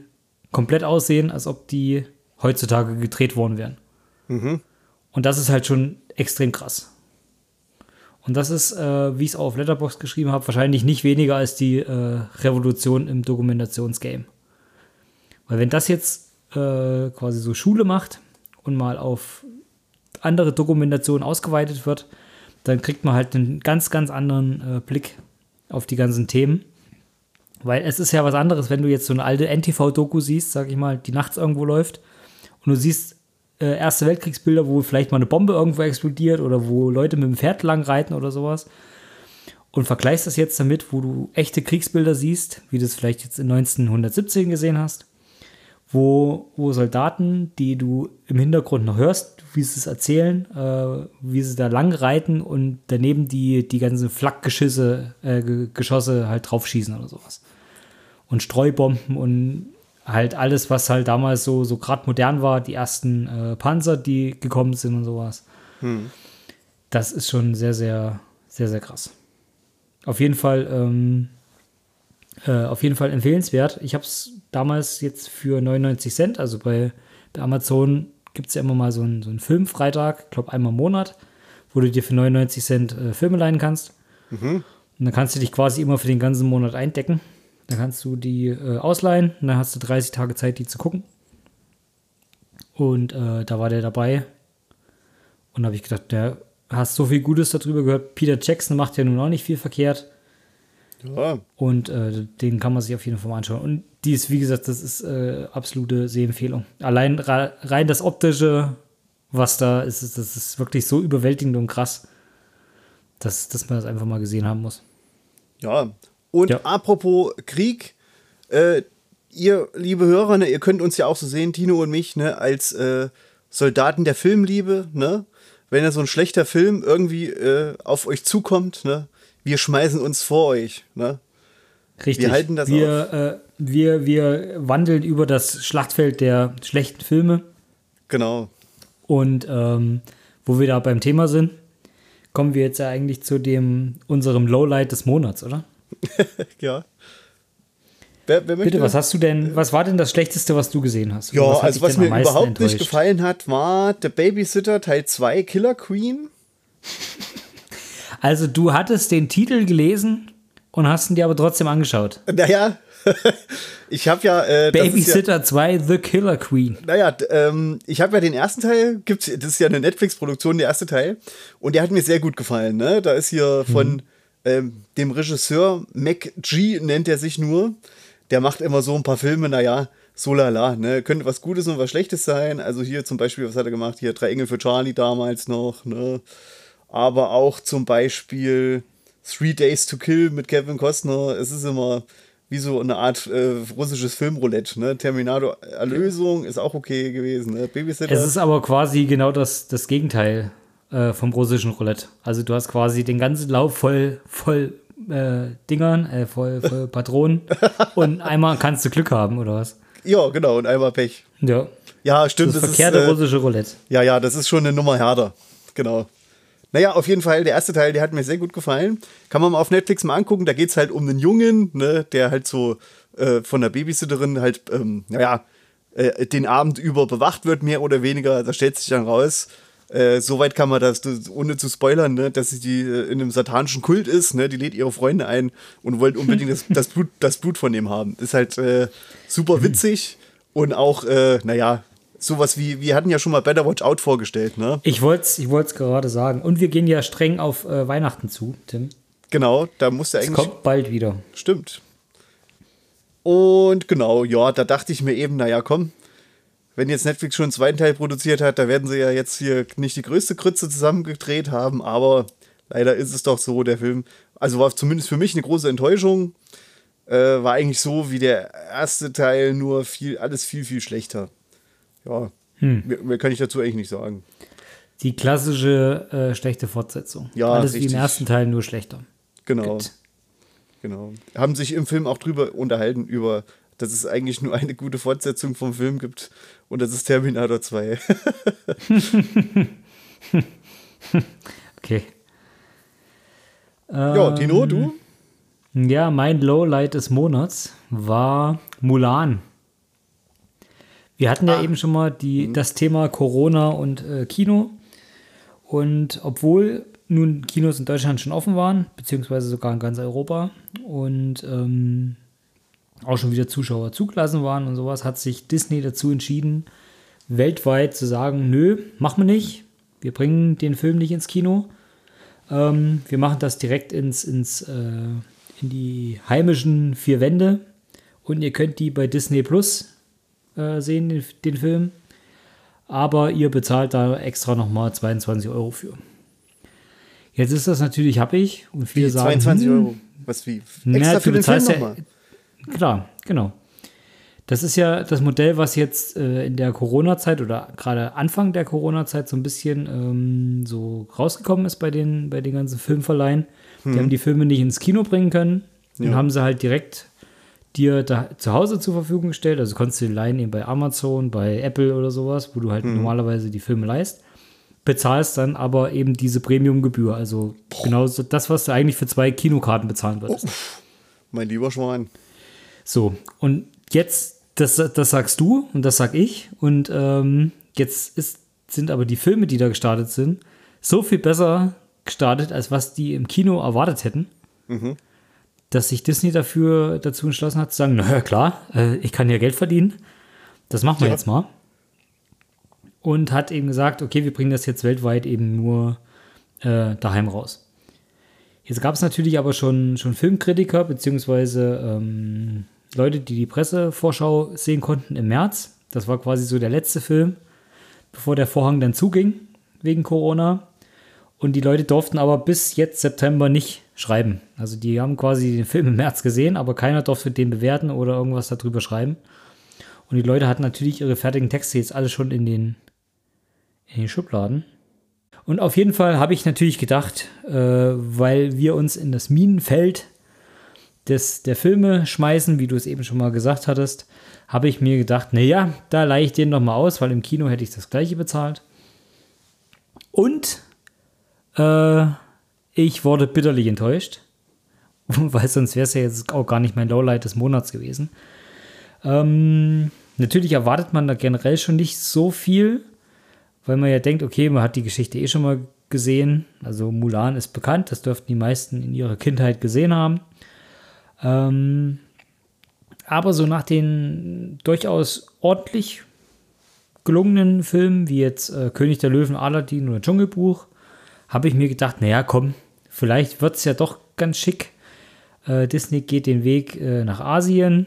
komplett aussehen, als ob die heutzutage gedreht worden wären. Und das ist halt schon extrem krass. Und das ist, äh, wie ich es auch auf Letterbox geschrieben habe, wahrscheinlich nicht weniger als die äh, Revolution im Dokumentationsgame. Weil wenn das jetzt äh, quasi so Schule macht und mal auf andere Dokumentationen ausgeweitet wird, dann kriegt man halt einen ganz, ganz anderen äh, Blick auf die ganzen Themen. Weil es ist ja was anderes, wenn du jetzt so eine alte NTV-Doku siehst, sag ich mal, die nachts irgendwo läuft und du siehst äh, Erste Weltkriegsbilder, wo vielleicht mal eine Bombe irgendwo explodiert oder wo Leute mit dem Pferd lang reiten oder sowas und vergleichst das jetzt damit, wo du echte Kriegsbilder siehst, wie du es vielleicht jetzt in 1917 gesehen hast, wo, wo Soldaten, die du im Hintergrund noch hörst, wie sie es erzählen, äh, wie sie da lang reiten und daneben die, die ganzen Flakgeschüsse, äh, Geschosse halt draufschießen oder sowas. Und Streubomben und halt alles, was halt damals so, so gerade modern war, die ersten äh, Panzer, die gekommen sind und sowas. Hm. Das ist schon sehr, sehr, sehr, sehr krass. Auf jeden Fall, ähm, äh, auf jeden Fall empfehlenswert. Ich habe es damals jetzt für 99 Cent, also bei, bei Amazon gibt es ja immer mal so einen, so einen Filmfreitag, ich glaube einmal im Monat, wo du dir für 99 Cent äh, Filme leihen kannst. Mhm. Und dann kannst du dich quasi immer für den ganzen Monat eindecken. Dann kannst du die äh, ausleihen und dann hast du 30 Tage Zeit, die zu gucken. Und äh, da war der dabei. Und da habe ich gedacht, der hast so viel Gutes darüber gehört. Peter Jackson macht ja nun auch nicht viel verkehrt. Ja. Und äh, den kann man sich auf jeden Fall mal anschauen. Und die ist, wie gesagt, das ist äh, absolute Sehempfehlung. Allein rein das Optische, was da ist, das ist wirklich so überwältigend und krass, dass, dass man das einfach mal gesehen haben muss. Ja, und ja. apropos Krieg, äh, ihr, liebe Hörer, ne, ihr könnt uns ja auch so sehen, Tino und mich, ne, als äh, Soldaten der Filmliebe, ne? Wenn ja so ein schlechter Film irgendwie äh, auf euch zukommt, ne? wir schmeißen uns vor euch. Ne? Richtig. Wir halten das wir, auf. Äh, wir, wir wandeln über das Schlachtfeld der schlechten Filme. Genau. Und ähm, wo wir da beim Thema sind, kommen wir jetzt ja eigentlich zu dem unserem Lowlight des Monats, oder? ja. Wer, wer Bitte, was hast du denn, was war denn das Schlechteste, was du gesehen hast? Ja, was also was mir überhaupt enttäuscht? nicht gefallen hat, war The Babysitter Teil 2 Killer Queen. Also du hattest den Titel gelesen und hast ihn dir aber trotzdem angeschaut. Naja, ich habe ja. Äh, Babysitter ja, 2, The Killer Queen. Naja, ähm, ich habe ja den ersten Teil, gibt's, das ist ja eine Netflix-Produktion, der erste Teil. Und der hat mir sehr gut gefallen. Ne? Da ist hier von mhm. Ähm, dem Regisseur Mac G, nennt er sich nur. Der macht immer so ein paar Filme, naja, so lala, ne? Könnte was Gutes und was Schlechtes sein. Also hier zum Beispiel, was hat er gemacht? Hier Drei Engel für Charlie damals noch, ne? aber auch zum Beispiel Three Days to Kill mit Kevin Costner. Es ist immer wie so eine Art äh, russisches Filmroulette. Ne? Terminator Erlösung ist auch okay gewesen. Ne? Babysitter. Es ist aber quasi genau das, das Gegenteil äh, vom russischen Roulette. Also du hast quasi den ganzen Lauf voll, voll äh, Dingern, äh, voll, voll Patronen und einmal kannst du Glück haben, oder was? Ja, genau, und einmal Pech. Ja. Ja, stimmt. Das, das verkehrte ist, äh, russische Roulette. Ja, ja, das ist schon eine Nummer härter. Genau. Naja, auf jeden Fall, der erste Teil, der hat mir sehr gut gefallen. Kann man mal auf Netflix mal angucken. Da geht es halt um einen Jungen, ne, der halt so äh, von der Babysitterin halt, ähm, naja, äh, den Abend über bewacht wird, mehr oder weniger. Da stellt sich dann raus, äh, soweit kann man das, das, ohne zu spoilern, ne, dass sie die äh, in einem satanischen Kult ist, ne, die lädt ihre Freunde ein und wollte unbedingt das, das, Blut, das Blut von ihm haben. Ist halt äh, super witzig und auch, äh, naja, sowas wie, wir hatten ja schon mal Better Watch Out vorgestellt, ne? Ich wollte es ich gerade sagen. Und wir gehen ja streng auf äh, Weihnachten zu, Tim. Genau, da muss der eigentlich. Es kommt bald wieder. Stimmt. Und genau, ja, da dachte ich mir eben, naja, komm, wenn jetzt Netflix schon einen zweiten Teil produziert hat, da werden sie ja jetzt hier nicht die größte Krütze zusammengedreht haben, aber leider ist es doch so, der Film, also war zumindest für mich eine große Enttäuschung, äh, war eigentlich so wie der erste Teil, nur viel, alles viel, viel schlechter ja, hm. mehr, mehr, kann ich dazu eigentlich nicht sagen. Die klassische äh, schlechte Fortsetzung. Ja, Alles richtig. wie im ersten Teil, nur schlechter. Genau. Gut. Genau. Haben sich im Film auch drüber unterhalten, über, dass es eigentlich nur eine gute Fortsetzung vom Film gibt und das ist Terminator 2. okay. Ja, Tino, du? Ja, mein Lowlight des Monats war Mulan. Wir hatten ja ah. eben schon mal die, mhm. das Thema Corona und äh, Kino. Und obwohl nun Kinos in Deutschland schon offen waren, beziehungsweise sogar in ganz Europa und ähm, auch schon wieder Zuschauer zugelassen waren und sowas, hat sich Disney dazu entschieden, weltweit zu sagen, nö, machen wir nicht. Wir bringen den Film nicht ins Kino. Ähm, wir machen das direkt ins, ins, äh, in die heimischen vier Wände. Und ihr könnt die bei Disney Plus äh, sehen, den, den, Film. Aber ihr bezahlt da extra nochmal 22 Euro für. Jetzt ist das natürlich happig. Und viele wie, sagen, 22 hm, Euro? Was wie? Extra na, für den Film nochmal? Ja, klar, genau. Das ist ja das Modell, was jetzt äh, in der Corona-Zeit oder gerade Anfang der Corona-Zeit so ein bisschen ähm, so rausgekommen ist bei den, bei den ganzen Filmverleihen. Hm. Die haben die Filme nicht ins Kino bringen können ja. und haben sie halt direkt dir da zu Hause zur Verfügung gestellt. Also konntest du die leihen eben bei Amazon, bei Apple oder sowas, wo du halt hm. normalerweise die Filme leist. Bezahlst dann aber eben diese Premium-Gebühr. Also Boah. genau das, was du eigentlich für zwei Kinokarten bezahlen würdest. Oh, mein lieber Schwein. So, und jetzt, das, das sagst du und das sag ich. Und ähm, jetzt ist, sind aber die Filme, die da gestartet sind, so viel besser gestartet, als was die im Kino erwartet hätten. Mhm. Dass sich Disney dafür dazu entschlossen hat, zu sagen, naja, klar, äh, ich kann ja Geld verdienen. Das machen wir ja. jetzt mal. Und hat eben gesagt, okay, wir bringen das jetzt weltweit eben nur äh, daheim raus. Jetzt gab es natürlich aber schon, schon Filmkritiker, beziehungsweise ähm, Leute, die die Pressevorschau sehen konnten im März. Das war quasi so der letzte Film, bevor der Vorhang dann zuging wegen Corona. Und die Leute durften aber bis jetzt September nicht schreiben. Also die haben quasi den Film im März gesehen, aber keiner durfte den bewerten oder irgendwas darüber schreiben. Und die Leute hatten natürlich ihre fertigen Texte jetzt alle schon in den, in den Schubladen. Und auf jeden Fall habe ich natürlich gedacht, äh, weil wir uns in das Minenfeld des, der Filme schmeißen, wie du es eben schon mal gesagt hattest, habe ich mir gedacht, naja, da leihe ich den noch mal aus, weil im Kino hätte ich das gleiche bezahlt. Und äh, ich wurde bitterlich enttäuscht, weil sonst wäre es ja jetzt auch gar nicht mein Lowlight des Monats gewesen. Ähm, natürlich erwartet man da generell schon nicht so viel, weil man ja denkt, okay, man hat die Geschichte eh schon mal gesehen. Also Mulan ist bekannt, das dürften die meisten in ihrer Kindheit gesehen haben. Ähm, aber so nach den durchaus ordentlich gelungenen Filmen, wie jetzt äh, König der Löwen, Aladdin oder Dschungelbuch, habe ich mir gedacht, naja, komm, vielleicht wird es ja doch ganz schick. Äh, Disney geht den Weg äh, nach Asien,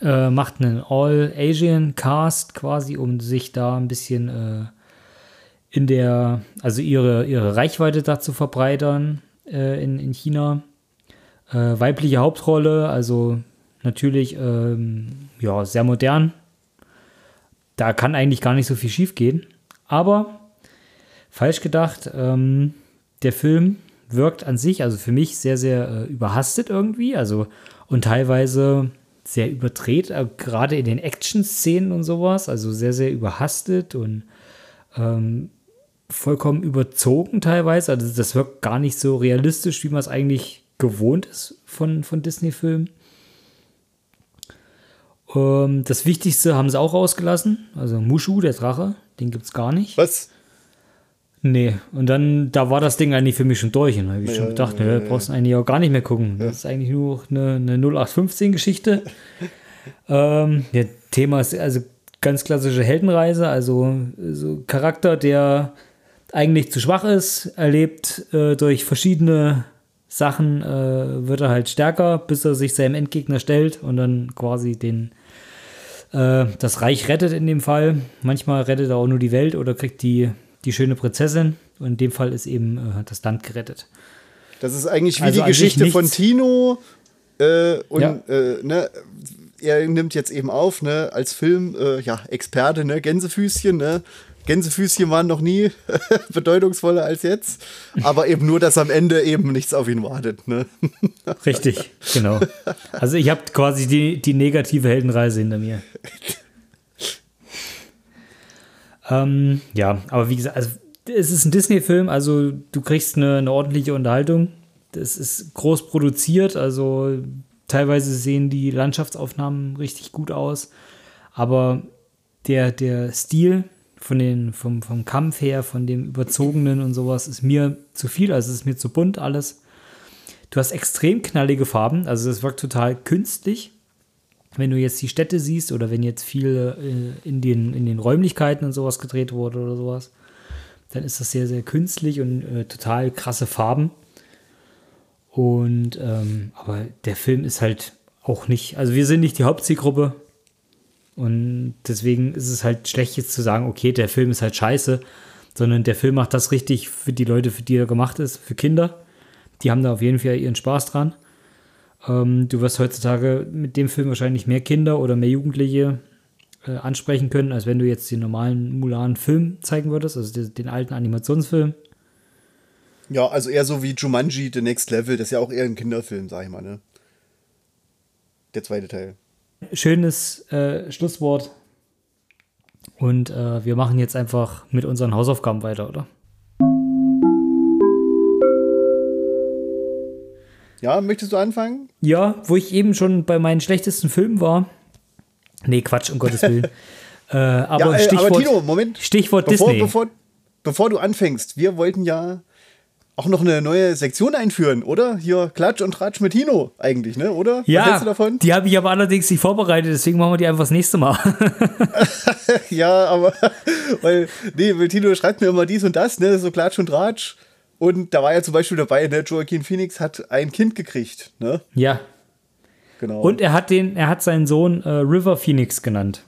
äh, macht einen All-Asian-Cast quasi, um sich da ein bisschen äh, in der, also ihre, ihre Reichweite da zu verbreitern äh, in, in China. Äh, weibliche Hauptrolle, also natürlich ähm, ja, sehr modern. Da kann eigentlich gar nicht so viel schief gehen. Aber falsch gedacht, ähm, der Film wirkt an sich, also für mich sehr, sehr äh, überhastet irgendwie. Also und teilweise sehr überdreht, äh, gerade in den Action-Szenen und sowas. Also sehr, sehr überhastet und ähm, vollkommen überzogen teilweise. Also das wirkt gar nicht so realistisch, wie man es eigentlich gewohnt ist von, von Disney-Filmen. Ähm, das Wichtigste haben sie auch rausgelassen. Also Mushu, der Drache, den gibt es gar nicht. Was? Nee, und dann, da war das Ding eigentlich für mich schon durch. Und da habe ich ja, schon gedacht, ja, ne, ja, brauchst du eigentlich auch gar nicht mehr gucken. Das ist eigentlich nur eine, eine 0815-Geschichte. ähm, der Thema ist also ganz klassische Heldenreise, also so Charakter, der eigentlich zu schwach ist, erlebt äh, durch verschiedene Sachen äh, wird er halt stärker, bis er sich seinem Endgegner stellt und dann quasi den äh, das Reich rettet in dem Fall. Manchmal rettet er auch nur die Welt oder kriegt die, die schöne Prinzessin. Und in dem Fall ist eben äh, das Land gerettet. Das ist eigentlich wie also die Geschichte von Tino. Äh, und ja. Äh, ne, er nimmt jetzt eben auf, ne, als Film, äh, ja, Experte, ne, Gänsefüßchen, ne, Gänsefüßchen waren noch nie bedeutungsvoller als jetzt. Aber eben nur, dass am Ende eben nichts auf ihn wartet. Ne? Richtig, genau. Also ich habe quasi die, die negative Heldenreise hinter mir. ähm, ja, aber wie gesagt, also es ist ein Disney-Film, also du kriegst eine, eine ordentliche Unterhaltung. Das ist groß produziert, also teilweise sehen die Landschaftsaufnahmen richtig gut aus. Aber der, der Stil von den, vom, vom Kampf her, von dem Überzogenen und sowas, ist mir zu viel, also es ist mir zu bunt alles. Du hast extrem knallige Farben, also es wirkt total künstlich. Wenn du jetzt die Städte siehst oder wenn jetzt viel äh, in, den, in den Räumlichkeiten und sowas gedreht wurde oder sowas, dann ist das sehr, sehr künstlich und äh, total krasse Farben. Und ähm, aber der Film ist halt auch nicht, also wir sind nicht die Hauptzielgruppe. Und deswegen ist es halt schlecht jetzt zu sagen, okay, der Film ist halt scheiße, sondern der Film macht das richtig für die Leute, für die er gemacht ist, für Kinder. Die haben da auf jeden Fall ihren Spaß dran. Ähm, du wirst heutzutage mit dem Film wahrscheinlich mehr Kinder oder mehr Jugendliche äh, ansprechen können, als wenn du jetzt den normalen Mulan-Film zeigen würdest, also den, den alten Animationsfilm. Ja, also eher so wie Jumanji, The Next Level, das ist ja auch eher ein Kinderfilm, sag ich mal, ne? Der zweite Teil. Schönes äh, Schlusswort. Und äh, wir machen jetzt einfach mit unseren Hausaufgaben weiter, oder? Ja, möchtest du anfangen? Ja, wo ich eben schon bei meinen schlechtesten Filmen war. Nee, Quatsch, um Gottes Willen. äh, aber, ja, äh, Stichwort, aber Tino, Moment. Stichwort bevor, Disney. Bevor, bevor du anfängst, wir wollten ja auch noch eine neue Sektion einführen, oder? Hier Klatsch und Tratsch mit Tino eigentlich, ne? Oder? Ja, Was hältst du davon? die habe ich aber allerdings nicht vorbereitet, deswegen machen wir die einfach das nächste Mal. ja, aber weil, nee, weil Tino schreibt mir immer dies und das, ne? So Klatsch und Tratsch. Und da war ja zum Beispiel dabei, ne? Joaquin Phoenix hat ein Kind gekriegt, ne? ja. Genau. Und er hat den, er hat seinen Sohn äh, River Phoenix genannt.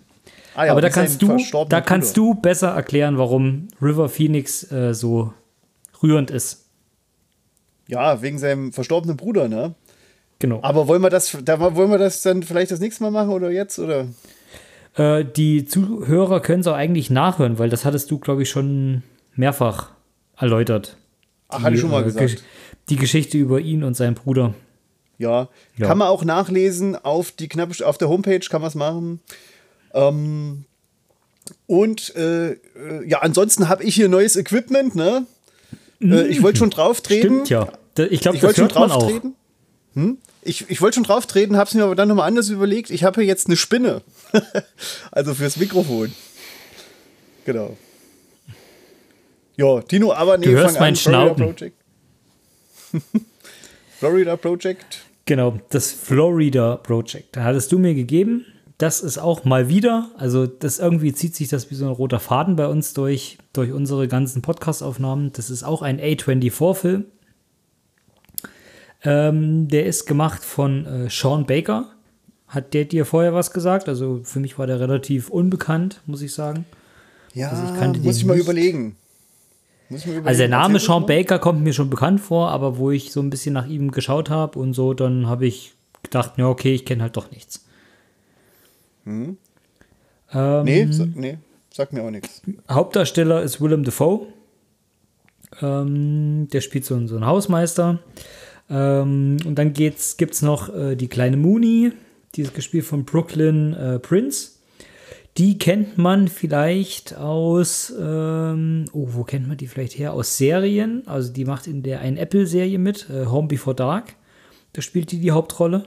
ah, ja, aber da kannst du, da kannst Bruder. du besser erklären, warum River Phoenix äh, so rührend ist. Ja, wegen seinem verstorbenen Bruder, ne? Genau. Aber wollen wir das, da wollen wir das dann vielleicht das nächste Mal machen oder jetzt? Oder? Äh, die Zuhörer können es auch eigentlich nachhören, weil das hattest du, glaube ich, schon mehrfach erläutert. Ach, hatte ich schon mal äh, gesagt. Die Geschichte über ihn und seinen Bruder. Ja. Ja. Kann man auch nachlesen auf die knappe, auf der Homepage kann man es machen. Ähm, und äh, äh, ja, ansonsten habe ich hier neues Equipment, ne? Äh, ich wollte schon drauf treten. Mhm. Stimmt, ja. Ich glaube, Ich das wollte schon hört drauf treten. Hm? Ich, ich wollte schon drauf treten, habe es mir aber dann nochmal anders überlegt. Ich habe hier jetzt eine Spinne. also fürs Mikrofon. Genau. Ja, Tino, aber nee, Du hörst an. mein Schnauben. Florida Project. Florida Project. Genau, das Florida Project. Da hattest du mir gegeben. Das ist auch mal wieder, also das irgendwie zieht sich das wie so ein roter Faden bei uns durch, durch unsere ganzen Podcast-Aufnahmen. Das ist auch ein A24-Film. Ähm, der ist gemacht von äh, Sean Baker. Hat der dir vorher was gesagt? Also für mich war der relativ unbekannt, muss ich sagen. Ja, Also ich muss ich mal nicht. überlegen. Muss ich mal überlegen. Also der Name Sean. Baker kommt mir schon bekannt vor, aber wo ich so ein bisschen nach ihm geschaut habe und so, dann habe ich gedacht, ja, okay, ich kenne halt doch nichts. Ähm, Nee, sa nee, sagt mir auch nichts. Hauptdarsteller ist Willem Dafoe. Ähm, der spielt so, einen- so einen Hausmeister. Ähm, und dann gibt es noch äh, die kleine Mooney, die ist gespielt von Brooklyn äh, Prince. Die kennt man vielleicht aus, ähm, oh, wo kennt man die vielleicht her? Aus Serien. Also die macht in der einen Apple-Serie mit, äh, Home Before Dark. Da spielt die die Hauptrolle.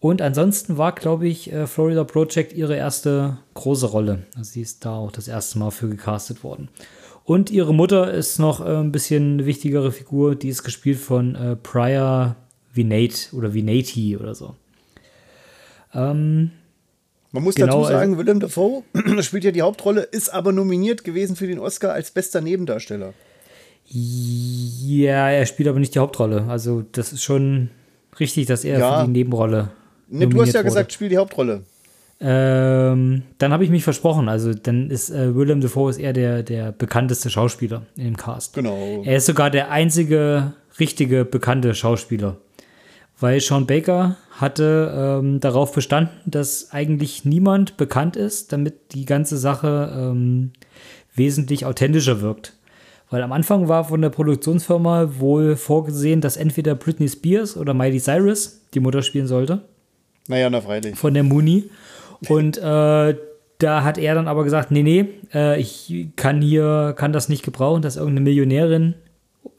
Und ansonsten war, glaube ich, äh, Florida Project ihre erste große Rolle. Also sie ist da auch das erste Mal für gecastet worden. Und ihre Mutter ist noch äh, ein bisschen eine wichtigere Figur. Die ist gespielt von äh, Prior Vinate oder Vinati oder so. Ähm, Man muss Genau, dazu also- sagen, Willem Dafoe spielt ja die Hauptrolle, ist aber nominiert gewesen für den Oscar als bester Nebendarsteller. ja, er spielt aber nicht die Hauptrolle. Also das ist schon richtig, dass er Ja. für die Nebenrolle. Ne, du hast ja wurde. gesagt, spiel die Hauptrolle. Ähm, dann habe ich mich versprochen. Also dann ist äh, Willem Dafoe ist eher der, der bekannteste Schauspieler in dem Cast. Genau. Er ist sogar der einzige richtige bekannte Schauspieler. Weil Sean Baker hatte ähm, darauf bestanden, dass eigentlich niemand bekannt ist, damit die ganze Sache ähm, wesentlich authentischer wirkt. Weil am Anfang war von der Produktionsfirma wohl vorgesehen, dass entweder Britney Spears oder Miley Cyrus die Mutter spielen sollte Naja, na freilich. von der Muni. Und äh, da hat er dann aber gesagt, nee, nee, äh, ich kann hier, kann das nicht gebrauchen, dass irgendeine Millionärin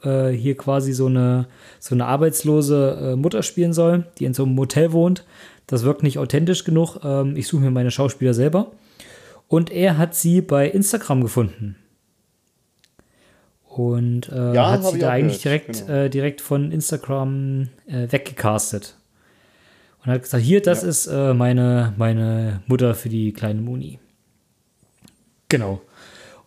äh, hier quasi so eine, so eine arbeitslose äh, Mutter spielen soll, die in so einem Motel wohnt. Das wirkt nicht authentisch genug. Ähm, ich suche mir meine Schauspieler selber. Und er hat sie bei Instagram gefunden. Und äh, Ja, hat sie da eigentlich gehört, direkt, genau. äh, direkt von Instagram äh, weggecastet. Und hat gesagt, hier, das Ja. ist meine, meine Mutter für die kleine Muni. Genau.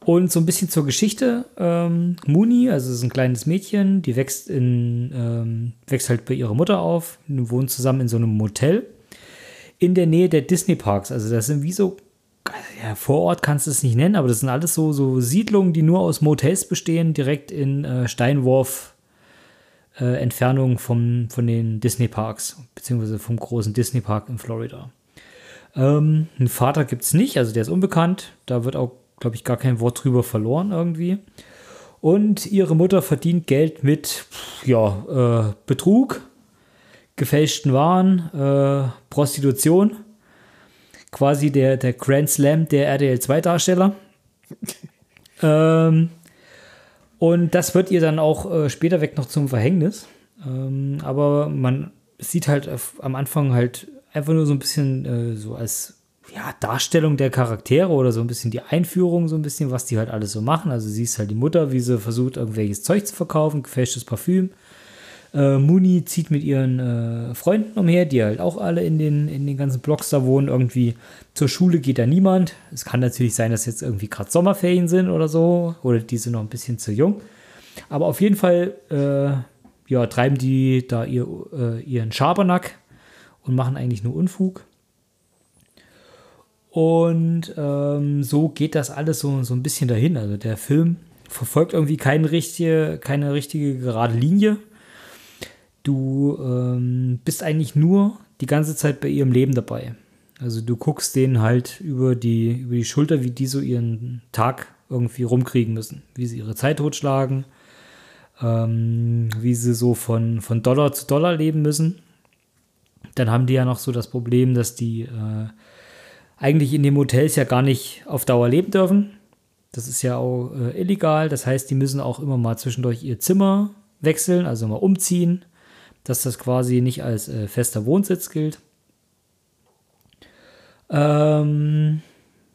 Und so ein bisschen zur Geschichte. Ähm, Muni, also ist ein kleines Mädchen, die wächst in, ähm, wächst halt bei ihrer Mutter auf, wohnen zusammen in so einem Motel in der Nähe der Disney Parks. Also das sind wie so, ja, Vorort kannst du es nicht nennen, aber das sind alles so, so Siedlungen, die nur aus Motels bestehen, direkt in äh, Steinwurf äh, Entfernung vom, von den Disney Parks, beziehungsweise vom großen Disney Park in Florida. Ähm, einen Vater gibt es nicht, also der ist unbekannt. Da wird auch, glaube ich, gar kein Wort drüber verloren irgendwie. Und ihre Mutter verdient Geld mit ja, äh, Betrug, gefälschten Waren, äh, Prostitution. Quasi der, der Grand Slam der RDL 2 Darsteller. ähm, und das wird ihr dann auch äh, später weg noch zum Verhängnis. Ähm, aber man sieht halt auf, am Anfang halt einfach nur so ein bisschen äh, so als ja, Darstellung der Charaktere oder so ein bisschen die Einführung, so ein bisschen, was die halt alles so machen. Also sie ist halt die Mutter, wie sie versucht, irgendwelches Zeug zu verkaufen, gefälschtes Parfüm. Äh, Muni zieht mit ihren äh, Freunden umher, die halt auch alle in den, in den ganzen Blocks da wohnen. Irgendwie zur Schule geht da niemand. Es kann natürlich sein, dass jetzt irgendwie gerade Sommerferien sind oder so. Oder die sind noch ein bisschen zu jung. Aber auf jeden Fall äh, ja, treiben die da ihr, äh, ihren Schabernack und machen eigentlich nur Unfug. Und ähm, so geht das alles so, so ein bisschen dahin. Also der Film verfolgt irgendwie keine richtige, keine richtige gerade Linie. Du ähm, bist eigentlich nur die ganze Zeit bei ihrem Leben dabei. Also du guckst denen halt über die, über die Schulter, wie die so ihren Tag irgendwie rumkriegen müssen. Wie sie ihre Zeit totschlagen, ähm, wie sie so von, von Dollar zu Dollar leben müssen. Dann haben die ja noch so das Problem, dass die äh, eigentlich in den Hotels ja gar nicht auf Dauer leben dürfen. Das ist ja auch äh, illegal. Das heißt, die müssen auch immer mal zwischendurch ihr Zimmer wechseln, also mal umziehen, dass das quasi nicht als äh, fester Wohnsitz gilt. Ähm,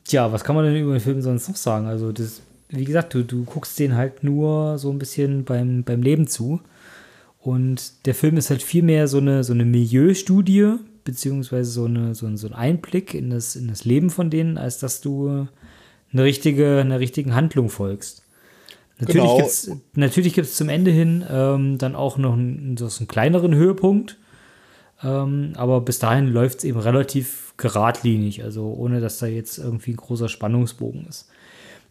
ja, was kann man denn über den Film sonst noch sagen? Also, das, wie gesagt, du, du guckst den halt nur so ein bisschen beim, beim Leben zu. Und der Film ist halt viel mehr so eine, so eine Milieustudie, beziehungsweise so, eine, so, ein, so ein Einblick in das, in das Leben von denen, als dass du eine richtige, einer richtigen Handlung folgst. Natürlich Genau. gibt es natürlich gibt's zum Ende hin ähm, dann auch noch einen, so einen kleineren Höhepunkt. Ähm, aber bis dahin läuft es eben relativ geradlinig, also ohne dass da jetzt irgendwie ein großer Spannungsbogen ist.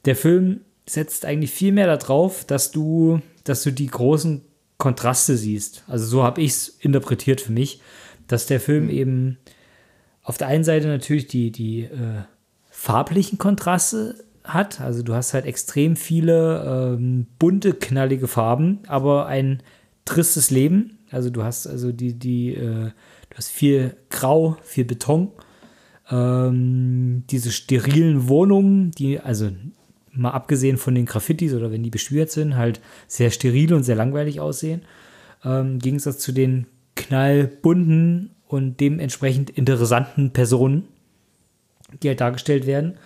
Der Film setzt eigentlich viel mehr darauf, dass du, dass du die großen Kontraste siehst. Also so habe ich es interpretiert für mich, dass der Film eben auf der einen Seite natürlich die, die äh, farblichen Kontraste hat. Also du hast halt extrem viele ähm, bunte, knallige Farben, aber ein tristes Leben. Also du hast also die, die, äh, du hast viel Grau, viel Beton. Ähm, diese sterilen Wohnungen, die, also mal abgesehen von den Graffitis oder wenn die beschwert sind, halt sehr steril und sehr langweilig aussehen. Ähm, Im Gegensatz zu den knallbunten und dementsprechend interessanten Personen, die halt dargestellt werden.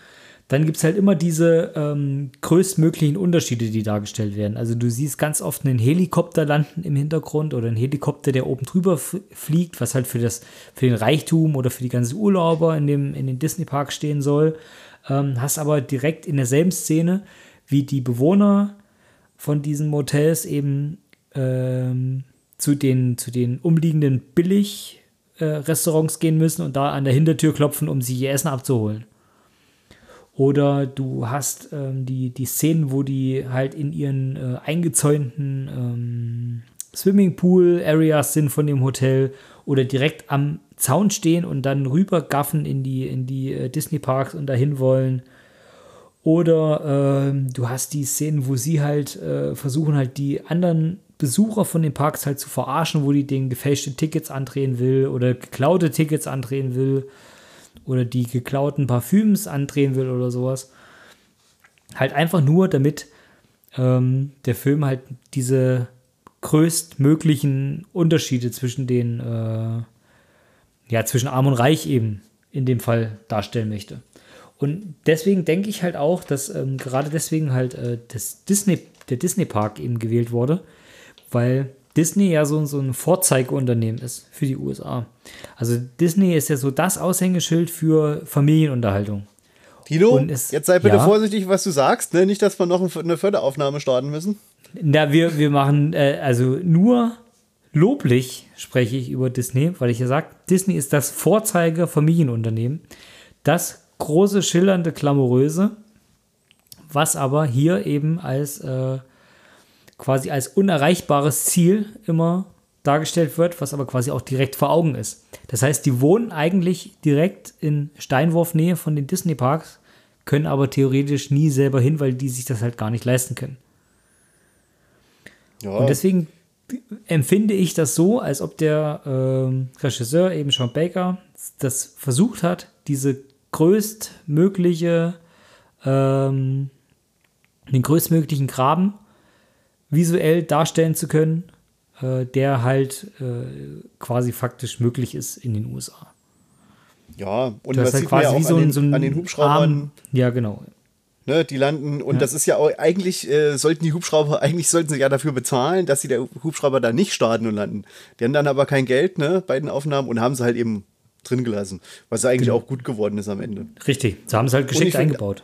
Dann gibt es halt immer diese ähm, größtmöglichen Unterschiede, die dargestellt werden. Also du siehst ganz oft einen Helikopter landen im Hintergrund oder einen Helikopter, der oben drüber fliegt, was halt für, das, für den Reichtum oder für die ganzen Urlauber in, dem, in den Disney-Park stehen soll. Ähm, hast aber direkt in derselben Szene, wie die Bewohner von diesen Motels eben ähm, zu, den, zu den umliegenden Billig-Restaurants gehen müssen und da an der Hintertür klopfen, um sie ihr Essen abzuholen. Oder du hast ähm, die, die Szenen, wo die halt in ihren äh, eingezäunten ähm, Swimmingpool-Areas sind von dem Hotel oder direkt am Zaun stehen und dann rübergaffen in die, in die äh, Disney-Parks und dahin wollen. Oder ähm, du hast die Szenen, wo sie halt äh, versuchen, halt die anderen Besucher von den Parks halt zu verarschen, wo die den gefälschte Tickets andrehen will oder geklaute Tickets andrehen will oder die geklauten Parfüms andrehen will oder sowas. Halt einfach nur, damit ähm, der Film halt diese größtmöglichen Unterschiede zwischen den, äh, ja, zwischen Arm und Reich eben in dem Fall darstellen möchte. Und deswegen denke ich halt auch, dass ähm, gerade deswegen halt äh, das Disney, der Disney-Park eben gewählt wurde, weil Disney ja so, so ein Vorzeigeunternehmen ist für die USA. Also Disney ist ja so das Aushängeschild für Familienunterhaltung. Tino, es, jetzt sei bitte ja, vorsichtig, was du sagst, ne? Nicht, dass wir noch eine Förderaufnahme starten müssen. Na, wir, wir machen, äh, also nur loblich spreche ich über Disney, weil ich ja sage, Disney ist das Vorzeige-Familienunternehmen. Das große, schillernde, glamouröse, was aber hier eben als äh, quasi als unerreichbares Ziel immer dargestellt wird, was aber quasi auch direkt vor Augen ist. Das heißt, die wohnen eigentlich direkt in Steinwurfnähe von den Disney-Parks, können aber theoretisch nie selber hin, weil die sich das halt gar nicht leisten können. Ja. Und deswegen empfinde ich das so, als ob der äh, Regisseur, eben Sean Baker, das versucht hat, diese größtmögliche, ähm, den größtmöglichen Graben visuell darstellen zu können, äh, der halt äh, quasi faktisch möglich ist in den USA. Ja, und das, das halt quasi ja wie so ein, so ein an den Hubschraubern. Arm, ja, genau. Ne, die landen und ja. das ist ja auch, eigentlich äh, sollten die Hubschrauber, eigentlich sollten sie ja dafür bezahlen, dass sie der Hubschrauber da nicht starten und landen. Die haben dann aber kein Geld, ne, bei den Aufnahmen und haben sie halt eben drin gelassen, was eigentlich genau. auch gut geworden ist am Ende. Richtig, sie haben es halt geschickt eingebaut.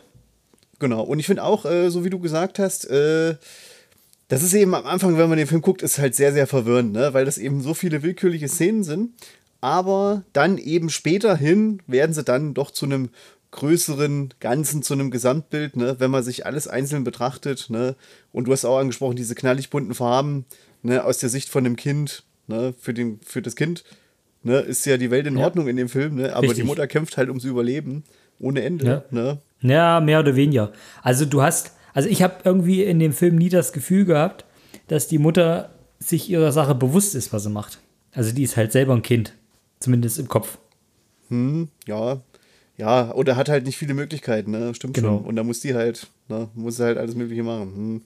Genau, und ich finde auch, äh, so wie du gesagt hast, äh, das ist eben am Anfang, wenn man den Film guckt, ist halt sehr, sehr verwirrend, ne? weil das eben so viele willkürliche Szenen sind. Aber dann eben später hin werden sie dann doch zu einem größeren Ganzen, zu einem Gesamtbild, ne? wenn man sich alles einzeln betrachtet. Ne? Und du hast auch angesprochen, diese knallig bunten Farben ne? aus der Sicht von einem Kind, ne? für, den, für das Kind. Ne? Ist ja die Welt in Ordnung ja. in dem Film, ne? aber Richtig. die Mutter kämpft halt ums Überleben ohne Ende. Ja. Ne? ja, mehr oder weniger. Also du hast also ich habe irgendwie in dem Film nie das Gefühl gehabt, dass die Mutter sich ihrer Sache bewusst ist, was sie macht. Also die ist halt selber ein Kind, zumindest im Kopf. Hm, ja. Ja, oder hat halt nicht viele Möglichkeiten, ne? Stimmt genau. schon. Und da muss die halt, ne, muss sie halt alles Mögliche machen. Hm.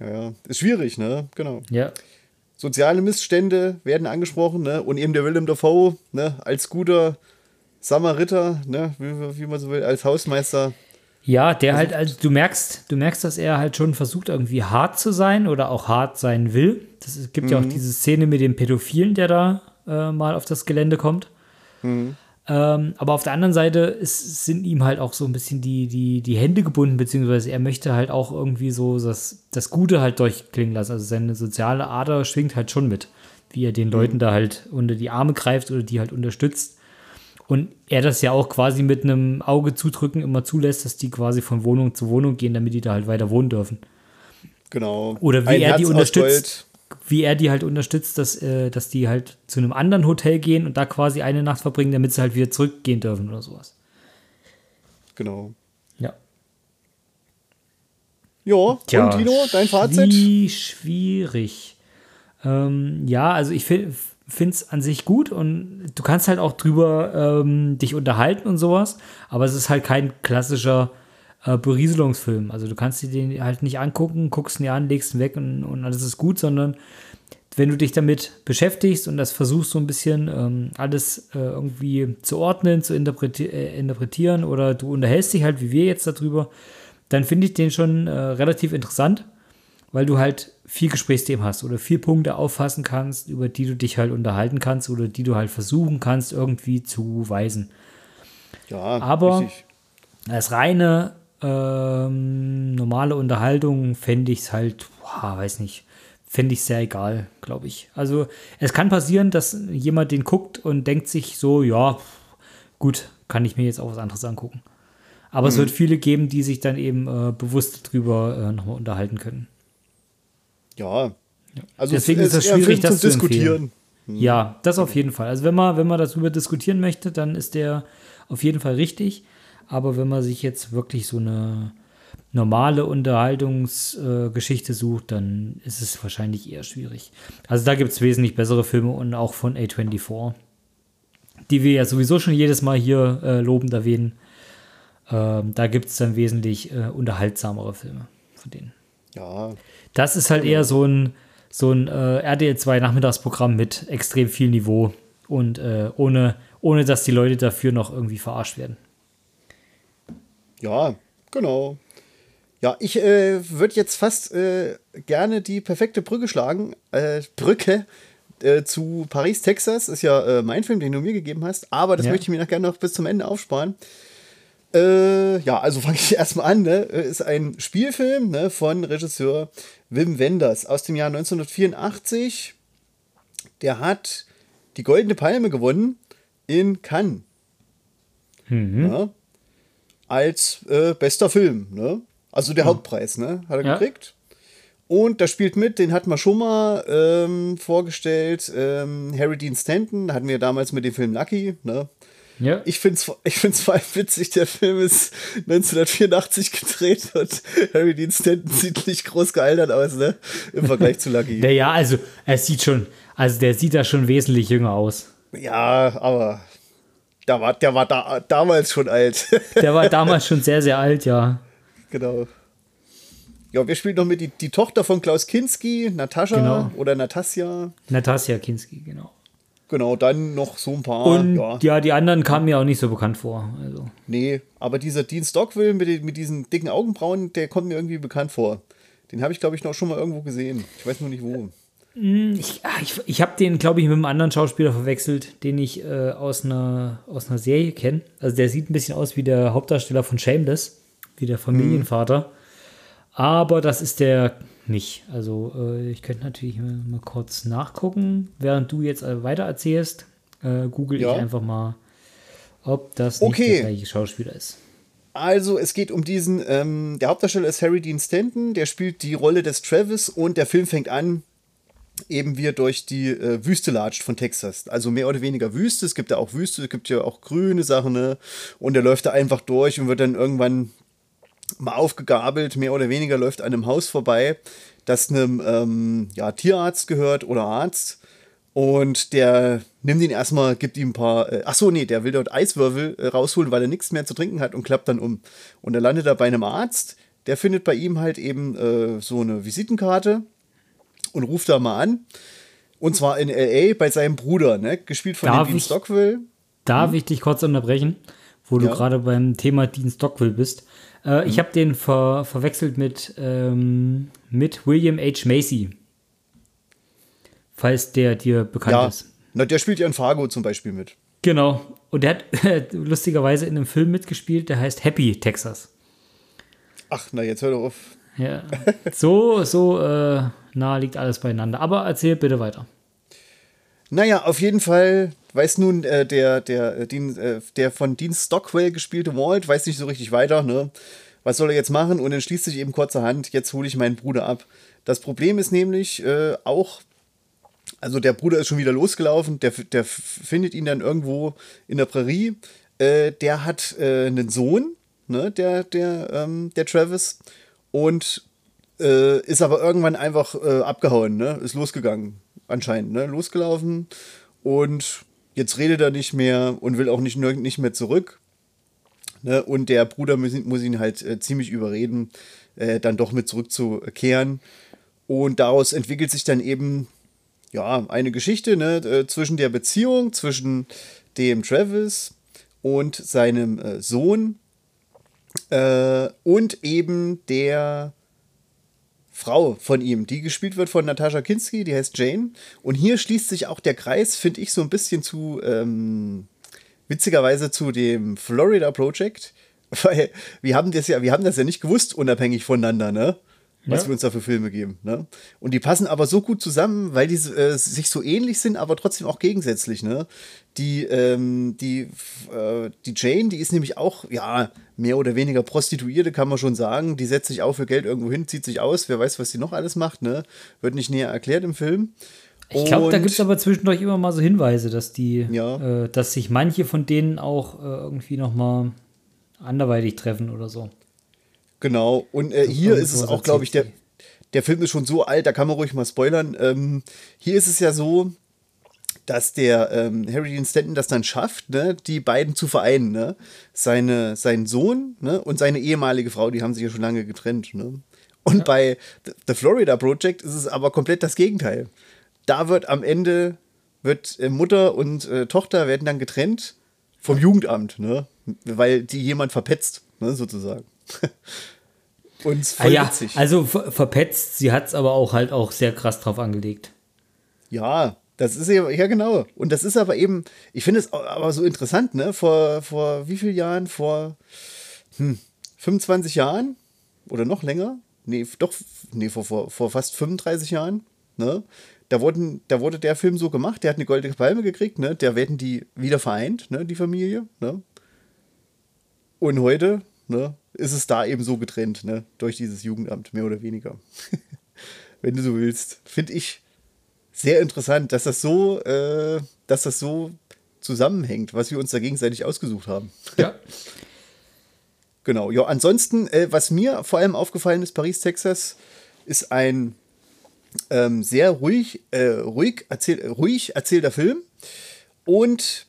Ja, ja. Ist schwierig, ne? Genau. Ja. Soziale Missstände werden angesprochen, ne? Und eben der Willem Dafoe, ne, als guter Samariter, ne, wie, wie man so will, als Hausmeister ja, der also, halt, also du merkst, du merkst, dass er halt schon versucht, irgendwie hart zu sein oder auch hart sein will. Das, es gibt mhm. ja auch mhm. diese Szene mit dem Pädophilen, der da äh, mal auf das Gelände kommt. Mhm. Ähm, aber auf der anderen Seite ist, sind ihm halt auch so ein bisschen die, die, die Hände gebunden, beziehungsweise er möchte halt auch irgendwie so das, das Gute halt durchklingen lassen. Also seine soziale Ader schwingt halt schon mit, wie er den mhm. Leuten da halt unter die Arme greift oder die halt unterstützt. Und er das ja auch quasi mit einem Auge zudrücken immer zulässt, dass die quasi von Wohnung zu Wohnung gehen, damit die da halt weiter wohnen dürfen. Genau. Oder wie Ein er Herz die unterstützt, wie er die halt unterstützt, dass, äh, dass die halt zu einem anderen Hotel gehen und da quasi eine Nacht verbringen, damit sie halt wieder zurückgehen dürfen oder sowas. Genau. Ja. Ja, Tja, und Dino, dein Fazit? Wie schwierig. Ähm, ja, also ich finde finde es an sich gut und du kannst halt auch drüber ähm, dich unterhalten und sowas, aber es ist halt kein klassischer äh, Berieselungsfilm. Also du kannst dir den halt nicht angucken, guckst ihn dir an, legst ihn weg und, und alles ist gut, sondern wenn du dich damit beschäftigst und das versuchst so ein bisschen ähm, alles äh, irgendwie zu ordnen, zu interpreti äh, interpretieren oder du unterhältst dich halt wie wir jetzt darüber, dann finde ich den schon äh, relativ interessant weil du halt viel Gesprächsthemen hast oder viel Punkte auffassen kannst, über die du dich halt unterhalten kannst oder die du halt versuchen kannst, irgendwie zu weisen. Ja, aber richtig. als reine ähm, normale Unterhaltung fände ich es halt, boah, weiß nicht, fände ich sehr egal, glaube ich. Also es kann passieren, dass jemand den guckt und denkt sich so, ja, gut, kann ich mir jetzt auch was anderes angucken. Aber mhm. es wird viele geben, die sich dann eben äh, bewusst darüber äh, nochmal unterhalten können. Ja. Also Deswegen ist es schwierig, das zu diskutieren. Hm. Ja, das auf jeden Fall. Also wenn man, wenn man darüber diskutieren möchte, dann ist der auf jeden Fall richtig. Aber wenn man sich jetzt wirklich so eine normale Unterhaltungsgeschichte äh, sucht, dann ist es wahrscheinlich eher schwierig. Also da gibt es wesentlich bessere Filme und auch von A24, die wir ja sowieso schon jedes Mal hier äh, lobend erwähnen. Ähm, da gibt es dann wesentlich äh, unterhaltsamere Filme von denen. Ja, das ist halt eher so ein, so ein äh, RDL 2 Nachmittagsprogramm mit extrem viel Niveau und äh, ohne, ohne dass die Leute dafür noch irgendwie verarscht werden. Ja, genau. Ja, ich äh, würde jetzt fast äh, gerne die perfekte Brücke schlagen. Äh, Brücke äh, zu Paris, Texas. Ist ja mein Film, den du mir gegeben hast. Aber das Ja. möchte ich mir noch gerne noch bis zum Ende aufsparen. Äh, ja, also fange ich erstmal an. Ne? Ist ein Spielfilm ne, von Regisseur Wim Wenders aus dem Jahr 1984. Der hat die Goldene Palme gewonnen in Cannes. Ja, als äh, bester Film. Ne? Also der Hauptpreis, ne? Hat er Ja. gekriegt. Und da spielt mit, den hatten wir schon mal ähm, vorgestellt, ähm, Harry Dean Stanton, hatten wir damals mit dem Film Lucky, ne? Ja. Ich finde es ich find's vor allem witzig, der Film ist 1984 gedreht und Harry Dean Stanton sieht nicht groß gealtert aus, ne? Im Vergleich zu Lucky. Naja, also er sieht schon, also der sieht da schon wesentlich jünger aus. Ja, aber da war, der war da, damals schon alt. Der war damals schon sehr, sehr alt, ja. genau. Ja, wir spielen noch mit die, die Tochter von Klaus Kinski, Natascha Genau. oder Natasja. Natasja Kinski, genau. Genau, dann noch so ein paar. Und ja. ja. die anderen kamen mir auch nicht so bekannt vor. Also. Nee, aber dieser Dean Stockwell mit, den- mit diesen dicken Augenbrauen, der kommt mir irgendwie bekannt vor. Den habe ich, glaube ich, noch schon mal irgendwo gesehen. Ich weiß nur nicht wo. Ich, ah, ich, ich habe den, glaube ich, mit einem anderen Schauspieler verwechselt, den ich äh, aus, einer, aus einer Serie kenne. Also der sieht ein bisschen aus wie der Hauptdarsteller von Shameless, wie der Familienvater. Aber das ist der nicht. Also äh, ich könnte natürlich mal, kurz nachgucken, während du jetzt äh, weiter erzählst. Äh, google Ja. ich einfach mal, ob das Okay. nicht der gleiche Schauspieler ist. Also, es geht um diesen, ähm, der Hauptdarsteller ist Harry Dean Stanton, der spielt die Rolle des Travis und der Film fängt an, eben wie er durch die äh, Wüste latscht von Texas. Also mehr oder weniger Wüste, es gibt ja auch Wüste, es gibt ja auch grüne Sachen, ne? Und er läuft da einfach durch und wird dann irgendwann mal aufgegabelt, mehr oder weniger läuft an einem Haus vorbei, das einem ähm, ja, Tierarzt gehört oder Arzt. Und der nimmt ihn erstmal, gibt ihm ein paar. Äh, ach so, nee, der will dort Eiswürfel äh, rausholen, weil er nichts mehr zu trinken hat und klappt dann um. Und er landet da bei einem Arzt. Der findet bei ihm halt eben äh, so eine Visitenkarte und ruft da mal an. Und zwar in L.A. bei seinem Bruder, ne? Gespielt von Darf dem Dean Stockwell. Darf ich dich kurz unterbrechen, wo du Ja. gerade beim Thema Dean Stockwell bist? Äh, Ich habe den ver verwechselt mit, ähm, mit William H. Macy. Falls der dir bekannt Ja, ist. na, der spielt ja in Fargo zum Beispiel mit. Genau. Und der hat lustigerweise in einem Film mitgespielt, der heißt Happy Texas. Ach, na, jetzt hör doch auf. Ja. So, so äh, nah liegt alles beieinander. Aber erzähl bitte weiter. Naja, auf jeden Fall weiß nun äh, der, der, äh, Dean, äh, der von Dean Stockwell gespielte Walt, weiß nicht so richtig weiter, ne? Was soll er jetzt machen? Und entschließt sich eben kurzerhand, jetzt hole ich meinen Bruder ab. Das Problem ist nämlich äh, auch, also der Bruder ist schon wieder losgelaufen, der, der findet ihn dann irgendwo in der Prärie. Äh, der hat äh, einen Sohn, ne, der, der, ähm, der Travis, und ist aber irgendwann einfach abgehauen, ne? Ist losgegangen, anscheinend, ne? Losgelaufen und jetzt redet er nicht mehr und will auch nicht, nicht mehr zurück. Ne? Und der Bruder muss, ihn- muss ihn halt äh, ziemlich überreden, äh, dann doch mit zurückzukehren. Und daraus entwickelt sich dann eben ja eine Geschichte ne? äh, zwischen der Beziehung zwischen dem Travis und seinem äh, Sohn äh, und eben der Frau von ihm, die gespielt wird von Natascha Kinski, die heißt Jane. Und hier schließt sich auch der Kreis, finde ich, so ein bisschen zu, ähm, witzigerweise zu dem Florida Project, weil wir haben das ja, wir haben das ja nicht gewusst, unabhängig voneinander, ne? Was Ja. wir uns da für Filme geben. Ne? Und die passen aber so gut zusammen, weil die äh, sich so ähnlich sind, aber trotzdem auch gegensätzlich. Ne? Die, ähm, die, äh, die Jane, die ist nämlich auch, ja, mehr oder weniger Prostituierte, kann man schon sagen. Die setzt sich auch für Geld irgendwo hin, zieht sich aus, wer weiß, was sie noch alles macht. Ne? Wird nicht näher erklärt im Film. Ich glaube, da gibt es aber zwischendurch immer mal so Hinweise, dass die, Ja. äh, dass sich manche von denen auch äh, irgendwie noch mal anderweitig treffen oder so. Genau, und äh, hier ist es auch, glaube ich, der, der Film ist schon so alt, da kann man ruhig mal spoilern. Ähm, hier ist es ja so, dass der ähm, Harry Dean Stanton das dann schafft, ne, die beiden zu vereinen. Ne? Seine, sein Sohn ne, und seine ehemalige Frau, die haben sich ja schon lange getrennt. Ne? Und bei The- The Florida Project ist es aber komplett das Gegenteil. Da wird am Ende, wird äh, Mutter und äh, Tochter werden dann getrennt vom Jugendamt, ne? weil die jemand verpetzt. ne, sozusagen. Und voll ah, ja, witzig. Also verpetzt, sie hat es aber auch halt auch sehr krass drauf angelegt. Ja, das ist ja, ja genau. Und das ist aber eben, ich finde es aber so interessant, ne? Vor, vor wie vielen Jahren? Vor hm, 25 Jahren oder noch länger? Nee, doch, nee, vor, vor, vor fast 35 Jahren, ne? Da, wurden, da wurde der Film so gemacht, der hat eine goldene Palme gekriegt, ne? Da werden die wieder vereint, ne? Die Familie, ne? Und heute, ne? Ist es da eben so getrennt, ne? Durch dieses Jugendamt, mehr oder weniger. Wenn du so willst. Finde ich sehr interessant, dass das so, äh, dass das so zusammenhängt, was wir uns da gegenseitig ausgesucht haben. Ja. genau. Ja, ansonsten, äh, was mir vor allem aufgefallen ist, Paris, Texas, ist ein ähm, sehr ruhig, äh, ruhig, erzähl, ruhig erzählter Film und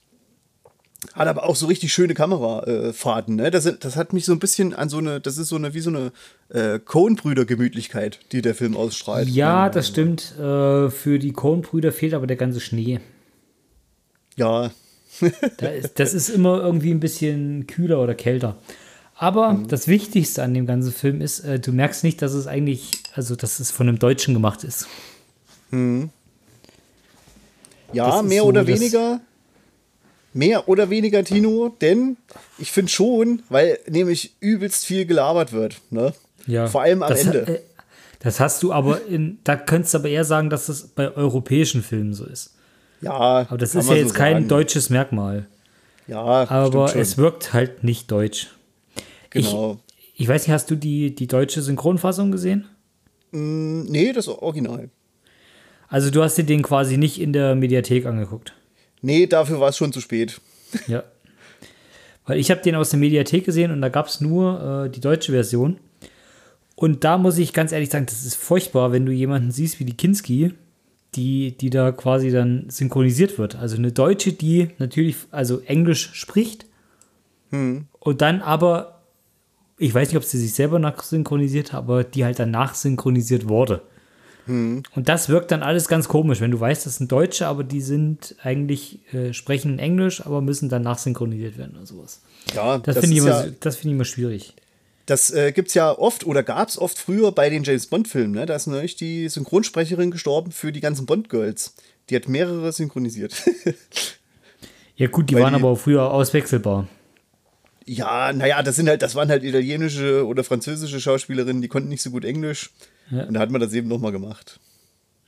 hat aber auch so richtig schöne Kamerafahrten. Ne? Das, das hat mich so ein bisschen an so eine, das ist so eine, wie so eine äh, Coen-Brüder-Gemütlichkeit, die der Film ausstrahlt. Ja, das stimmt. Äh, für die Coen-Brüder fehlt aber der ganze Schnee. Ja. das ist immer irgendwie ein bisschen kühler oder kälter. Aber mhm. das Wichtigste an dem ganzen Film ist, äh, du merkst nicht, dass es eigentlich, also dass es von einem Deutschen gemacht ist. Mhm. Ja, mehr so oder weniger mehr oder weniger Tino, denn ich finde schon, weil nämlich übelst viel gelabert wird. Ne? Ja. Vor allem am das, Ende. Äh, das hast du aber in, da könntest du aber eher sagen, dass das bei europäischen Filmen so ist. Ja. Aber das ist ja jetzt so kein sagen. deutsches Merkmal. Ja. Aber es wirkt halt nicht deutsch. Genau. Ich, ich weiß nicht, hast du die, die deutsche Synchronfassung gesehen? Mm, nee, das Original. Also du hast dir den quasi nicht in der Mediathek angeguckt. Nee, dafür war es schon zu spät. Ja. Weil ich habe den aus der Mediathek gesehen und da gab es nur äh, die deutsche Version. Und da muss ich ganz ehrlich sagen, das ist furchtbar, wenn du jemanden siehst wie die Kinski, die, die da quasi dann synchronisiert wird. Also eine Deutsche, die natürlich, also Englisch spricht hm. und dann aber, ich weiß nicht, ob sie sich selber nachsynchronisiert hat, aber die halt dann nachsynchronisiert wurde. Hm. Und das wirkt dann alles ganz komisch, wenn du weißt, das sind Deutsche, aber die sind eigentlich, äh, sprechen Englisch, aber müssen dann nachsynchronisiert werden oder sowas. Ja, das, das finde ich, ja, find ich immer schwierig. Das äh, gibt es ja oft oder gab es oft früher bei den James Bond-Filmen. Ne? Da ist nämlich die Synchronsprecherin gestorben für die ganzen Bond-Girls. Die hat mehrere synchronisiert. ja, gut, die Weil waren die, aber früher auswechselbar. Ja, naja, das sind halt, das waren halt italienische oder französische Schauspielerinnen, die konnten nicht so gut Englisch. Ja. Und da hat man das eben nochmal gemacht.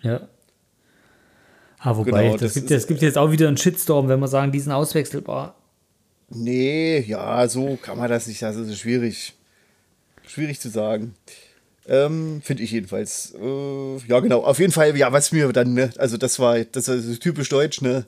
Ja. Ah, wobei, genau, das, das, gibt, das gibt jetzt auch wieder einen Shitstorm, wenn wir sagen, die sind auswechselbar. Nee, ja, so kann man das nicht. Das ist schwierig. Schwierig zu sagen. Ähm, Finde ich jedenfalls. Äh, ja, genau. Auf jeden Fall, ja, was mir dann, ne, also das war, das ist typisch deutsch, ne?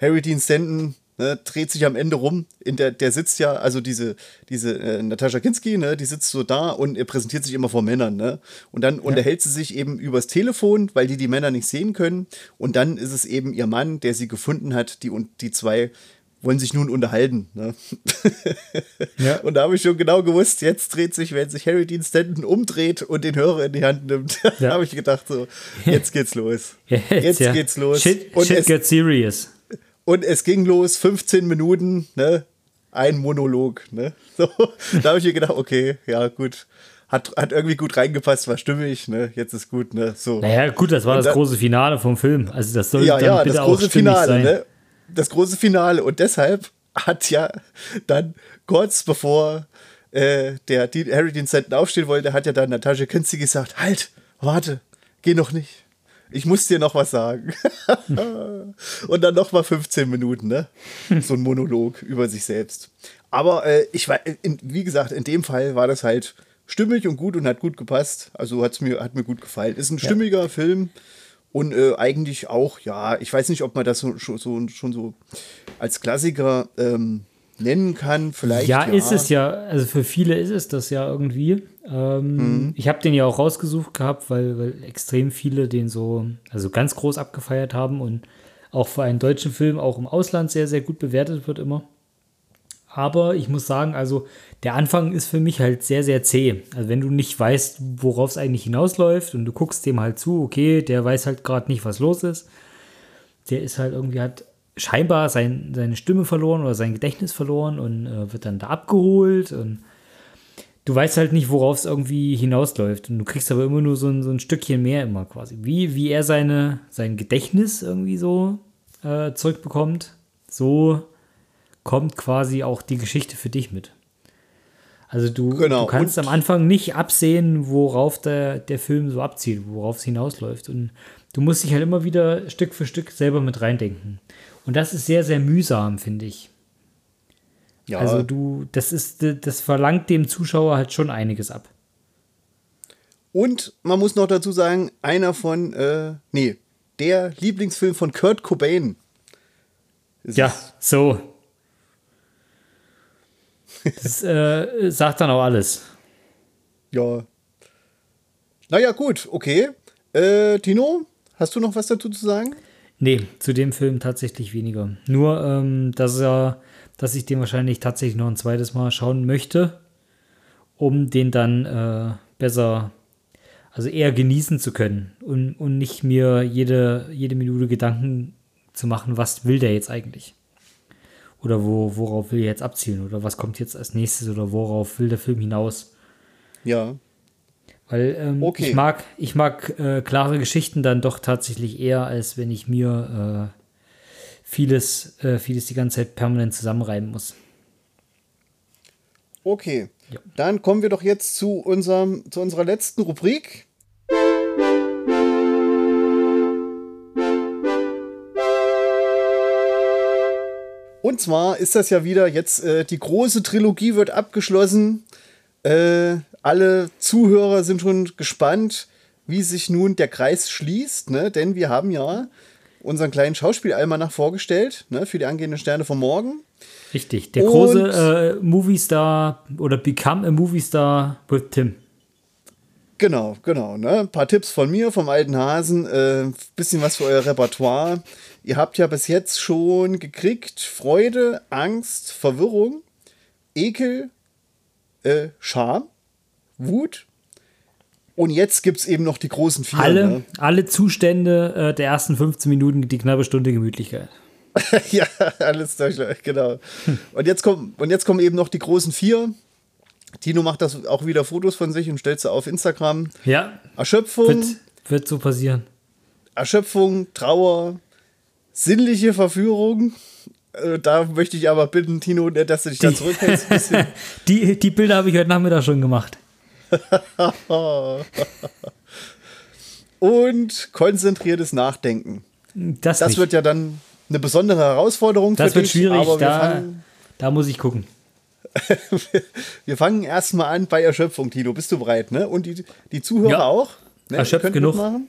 Harry Dean Stanton ne, dreht sich am Ende rum. In der, der sitzt ja, also diese, diese äh, Natascha Kinski, ne, die sitzt so da und er präsentiert sich immer vor Männern, ne? Und dann ja. unterhält sie sich eben übers Telefon, weil die die Männer nicht sehen können. Und dann ist es eben ihr Mann, der sie gefunden hat, die und die zwei wollen sich nun unterhalten. Ne? ja. Und da habe ich schon genau gewusst, jetzt dreht sich, wenn sich Harry Dean Stanton umdreht und den Hörer in die Hand nimmt, ja. habe ich gedacht, so, jetzt geht's los. Jetzt, jetzt ja. geht's los. Shit, und shit es, gets serious. Und es ging los, 15 Minuten, ne? Ein Monolog, ne? So, da habe ich mir gedacht, okay, ja, gut. Hat, hat irgendwie gut reingepasst, war stimmig, ne? Jetzt ist gut, ne? So. Naja, gut, das war und das große Finale vom Film. Also das soll ja, dann ja, bitte das große auch Finale, sein. ne? Das große Finale. Und deshalb hat ja dann kurz bevor äh, der Harry den Stanton aufstehen wollte, hat ja dann Natascha Kinski gesagt, halt, warte, geh noch nicht ich muss dir noch was sagen. und dann noch mal 15 Minuten, ne? So ein Monolog über sich selbst. Aber äh, ich war, in, wie gesagt, in dem Fall war das halt stimmig und gut und hat gut gepasst. Also hat's mir, hat mir gut gefallen. Ist ein stimmiger ja. Film und äh, eigentlich auch, ja, ich weiß nicht, ob man das so, so, schon so als Klassiker ähm, nennen kann. Vielleicht. Ja, ja, ist es ja. Also für viele ist es das ja irgendwie. Ähm, mhm. Ich habe den ja auch rausgesucht gehabt, weil, weil extrem viele den so, also ganz groß abgefeiert haben und auch für einen deutschen Film auch im Ausland sehr, sehr gut bewertet wird immer. Aber ich muss sagen, also der Anfang ist für mich halt sehr, sehr zäh. Also wenn du nicht weißt, worauf es eigentlich hinausläuft und du guckst dem halt zu, okay, der weiß halt gerade nicht, was los ist. Der ist halt irgendwie, hat scheinbar sein, seine Stimme verloren oder sein Gedächtnis verloren und äh, wird dann da abgeholt und du weißt halt nicht, worauf es irgendwie hinausläuft. Und du kriegst aber immer nur so ein, so ein Stückchen mehr immer quasi. Wie, wie er seine, sein Gedächtnis irgendwie so äh, zurückbekommt, so kommt quasi auch die Geschichte für dich mit. Also du, Genau, du kannst und- am Anfang nicht absehen, worauf der, der Film so abzielt, worauf es hinausläuft. Und du musst dich halt immer wieder Stück für Stück selber mit reindenken. Und das ist sehr, sehr mühsam, finde ich. Ja, Also du, das ist, das verlangt dem Zuschauer halt schon einiges ab. und man muss noch dazu sagen, einer von, äh, nee, der Lieblingsfilm von Kurt Cobain. ist Ja, es. so. Das äh, sagt dann auch alles. Ja. Naja, gut, okay. Äh, Tino, hast du noch was dazu zu sagen? Nee, zu dem Film tatsächlich weniger. Nur, ähm, dass er, dass ich den wahrscheinlich tatsächlich noch ein zweites Mal schauen möchte, um den dann äh, besser, also eher genießen zu können und, und nicht mir jede, jede Minute Gedanken zu machen, was will der jetzt eigentlich? Oder wo, worauf will er jetzt abzielen? Oder was kommt jetzt als nächstes? Oder worauf will der Film hinaus? Ja. Weil ähm, Okay. ich mag, ich mag äh, klare Geschichten dann doch tatsächlich eher, als wenn ich mir äh, vieles, äh, vieles die ganze Zeit permanent zusammenreiben muss. Okay. Ja. Dann kommen wir doch jetzt zu, unserem, zu unserer letzten Rubrik. Und zwar ist das ja wieder jetzt, äh, die große Trilogie wird abgeschlossen. Äh, alle Zuhörer sind schon gespannt, wie sich nun der Kreis schließt, ne? denn wir haben ja unseren kleinen Schauspielalmanach vorgestellt, ne? für die angehenden Sterne von morgen. Richtig. Der Und- große äh, Movie-Star oder Become a Movie-Star with Tim. Genau, genau. Ne? Ein paar Tipps von mir, vom alten Hasen, äh, bisschen was für euer Repertoire. Ihr habt ja bis jetzt schon gekriegt Freude, Angst, Verwirrung, Ekel, äh, Scham, Wut. Und jetzt gibt es eben noch die großen vier. Alle, Ne? alle Zustände äh, der ersten 15 Minuten, die knappe Stunde Gemütlichkeit. ja, alles durch, genau. Und jetzt, kommen, und jetzt kommen eben noch die großen vier. Tino macht das auch wieder Fotos von sich und stellt sie auf Instagram. Ja, Erschöpfung. wird, wird so passieren. Erschöpfung, Trauer, sinnliche Verführung. Äh, Da möchte ich aber bitten, Tino, dass du dich da zurückhältst. Ein bisschen. Die, die Bilder habe ich heute Nachmittag schon gemacht. Und konzentriertes Nachdenken. Das, Das wird ja dann eine besondere Herausforderung das für wird dich. schwierig. Aber wir Da, da muss ich gucken. wir fangen erstmal an bei Erschöpfung, Tino. Bist du bereit? Ne? Und die, die Zuhörer Ja. auch? Ne? Erschöpft genug. Mitmachen.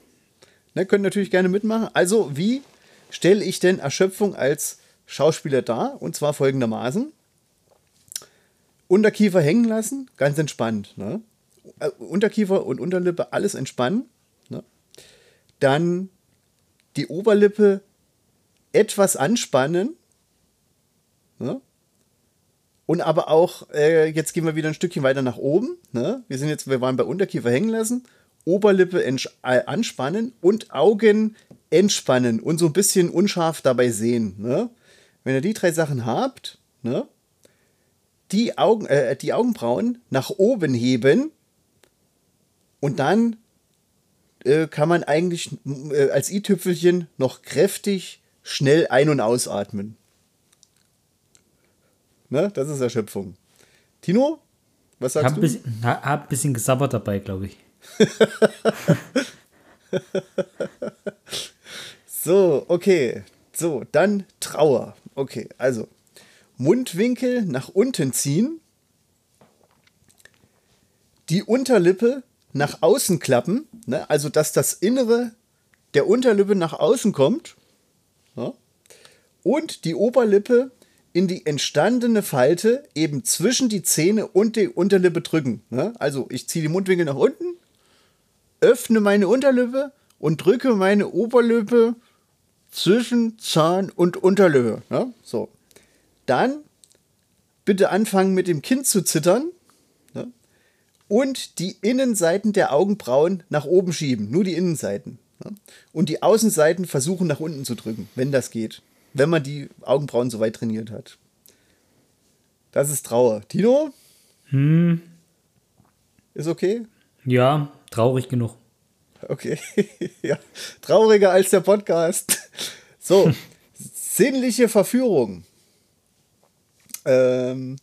Ne? Können natürlich gerne mitmachen. Also, wie stelle ich denn Erschöpfung als Schauspieler dar? Und zwar folgendermaßen. Unterkiefer hängen lassen, ganz entspannt. Ne? Äh, Unterkiefer und Unterlippe, alles entspannen. Ne? Dann die Oberlippe etwas anspannen. Ne? Und aber auch, äh, jetzt gehen wir wieder ein Stückchen weiter nach oben. Ne? Wir sind jetzt, wir waren bei Unterkiefer hängen lassen. Oberlippe äh, anspannen und Augen entspannen und so ein bisschen unscharf dabei sehen. Ne? Wenn ihr die drei Sachen habt, ne? die, Augen, äh, die Augenbrauen nach oben heben und dann äh, kann man eigentlich äh, als i-Tüpfelchen noch kräftig schnell ein- und ausatmen. Ne? Das ist Erschöpfung. Tino, was sagst Hab du? bisschen, ha- hab ein bisschen gesabbert dabei, glaube ich. So, okay. So, dann Trauer. Okay, also Mundwinkel nach unten ziehen, die Unterlippe nach außen klappen, ne? also dass das Innere der Unterlippe nach außen kommt ja? und die Oberlippe in die entstandene Falte eben zwischen die Zähne und die Unterlippe drücken. Ne? Also ich ziehe die Mundwinkel nach unten, öffne meine Unterlippe und drücke meine Oberlippe zwischen Zahn und Unterlippe. Ne? So. Dann bitte anfangen mit dem Kinn zu zittern ne? Und die Innenseiten der Augenbrauen nach oben schieben. Nur die Innenseiten. Ne? Und die Außenseiten versuchen nach unten zu drücken, wenn das geht. Wenn man die Augenbrauen so weit trainiert hat. Das ist Trauer. Tino? Ist okay? Ja, traurig genug. Okay. ja, trauriger als der Podcast. So, sinnliche Verführung. Ähm,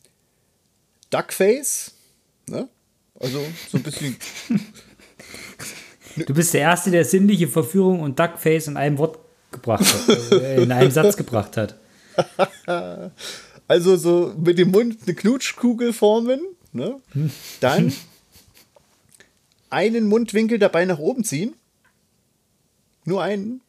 Duckface. Ne? Also so ein bisschen. Du bist der Erste, der sinnliche Verführung und Duckface in einem Wort gebracht hat, äh, in einem Satz gebracht hat. Also so mit dem Mund eine Knutschkugel formen, ne? Dann einen Mundwinkel dabei nach oben ziehen. Nur einen.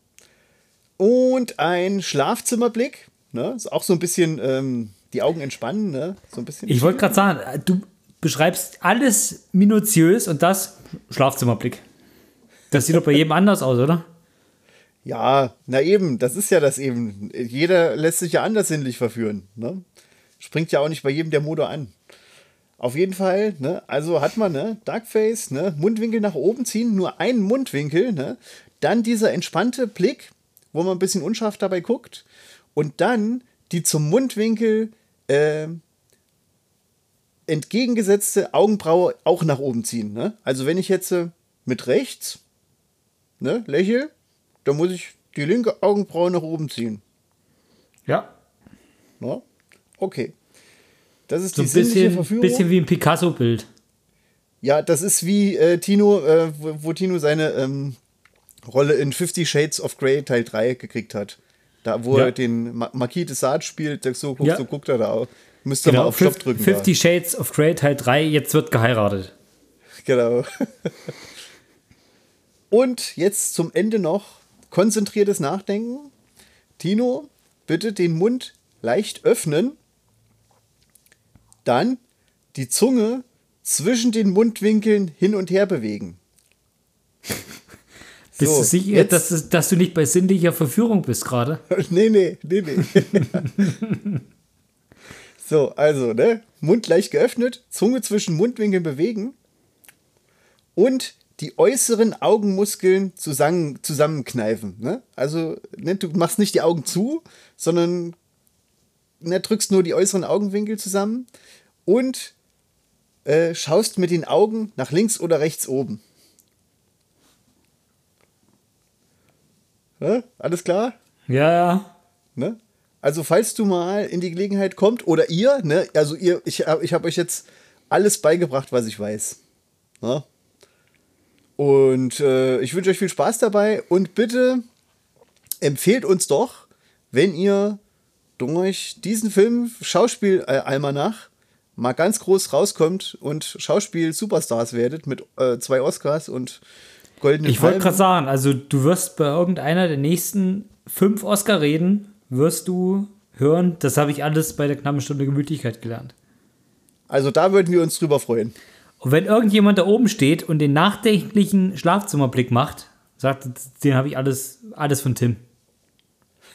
Und ein Schlafzimmerblick. Ne? Ist auch so ein bisschen ähm, die Augen entspannen. Ne? So ein bisschen Ich wollte gerade sagen, du beschreibst alles minutiös und das Schlafzimmerblick. Das sieht doch bei jedem anders aus, oder? Ja, na eben, das ist ja das eben. Jeder lässt sich ja anders sinnlich verführen. Ne? Springt ja auch nicht bei jedem der Motor an. Auf jeden Fall, ne, also hat man, ne, Darkface, ne, Mundwinkel nach oben ziehen, nur einen Mundwinkel, ne, dann dieser entspannte Blick, wo man ein bisschen unscharf dabei guckt, und dann die zum Mundwinkel äh, entgegengesetzte Augenbraue auch nach oben ziehen. Ne? Also wenn ich jetzt äh, mit rechts ne, lächle, dann muss ich die linke Augenbraue nach oben ziehen. Ja. Ne? Okay. Das ist So die ein bisschen, Verführung. bisschen wie ein Picasso-Bild. Ja, das ist wie äh, Tino, äh, wo, wo Tino seine ähm, Rolle in Fifty Shades of Grey Teil 3 gekriegt hat. Da, wo Ja. er den Ma Marquis de Sade spielt, so, Ja. so guckt er da Müsste mal Genau, auf Stopp drücken. 50 Shades of Grey Teil 3, jetzt wird geheiratet. Da. Genau. Und jetzt zum Ende noch konzentriertes Nachdenken. Tino, bitte den Mund leicht öffnen. Dann die Zunge zwischen den Mundwinkeln hin und her bewegen. Bist So, du sicher, dass, dass du nicht bei sinnlicher Verführung bist gerade? nee, nee, nee, nee. So, also, ne? Mund leicht geöffnet, Zunge zwischen Mundwinkeln bewegen und die äußeren Augenmuskeln zusammen, zusammenkneifen. Ne? Also, ne, du machst nicht die Augen zu, sondern ne, drückst nur die äußeren Augenwinkel zusammen und äh, schaust mit den Augen nach links oder rechts oben. Ne? Alles klar? Ja, ja. Ne? Also, falls du mal in die Gelegenheit kommt, oder ihr, ne, also ihr, ich, hab- ich habe euch jetzt alles beigebracht, was ich weiß. Ne? Und äh, ich wünsche euch viel Spaß dabei und bitte empfehlt uns doch, wenn ihr durch diesen Film Schauspiel äh, Almanach mal ganz groß rauskommt und Schauspiel-Superstars werdet mit äh, zwei Oscars und goldenen Ich wollte gerade sagen, also du wirst bei irgendeiner der nächsten fünf Oscar-Reden, wirst du hören, das habe ich alles bei der knappen Stunde Gemütlichkeit gelernt. Also da würden wir uns drüber freuen. Und wenn irgendjemand da oben steht und den nachdenklichen Schlafzimmerblick macht, sagt, den habe ich alles, alles von Tim.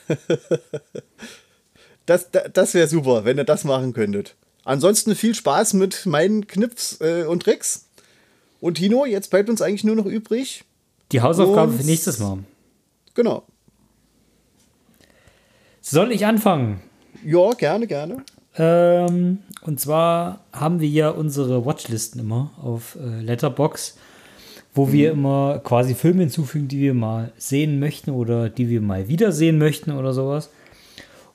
Das, da- das wäre super, wenn ihr das machen könntet. Ansonsten viel Spaß mit meinen Knips äh, und Tricks. Und Tino, jetzt bleibt uns eigentlich nur noch übrig. Die Hausaufgabe Und- für nächstes Mal. Genau. Soll ich anfangen? Ja, gerne, gerne. Ähm, und zwar haben wir ja unsere Watchlisten immer auf äh, Letterbox, wo wir immer quasi Filme hinzufügen, die wir mal sehen möchten oder die wir mal wiedersehen möchten oder sowas.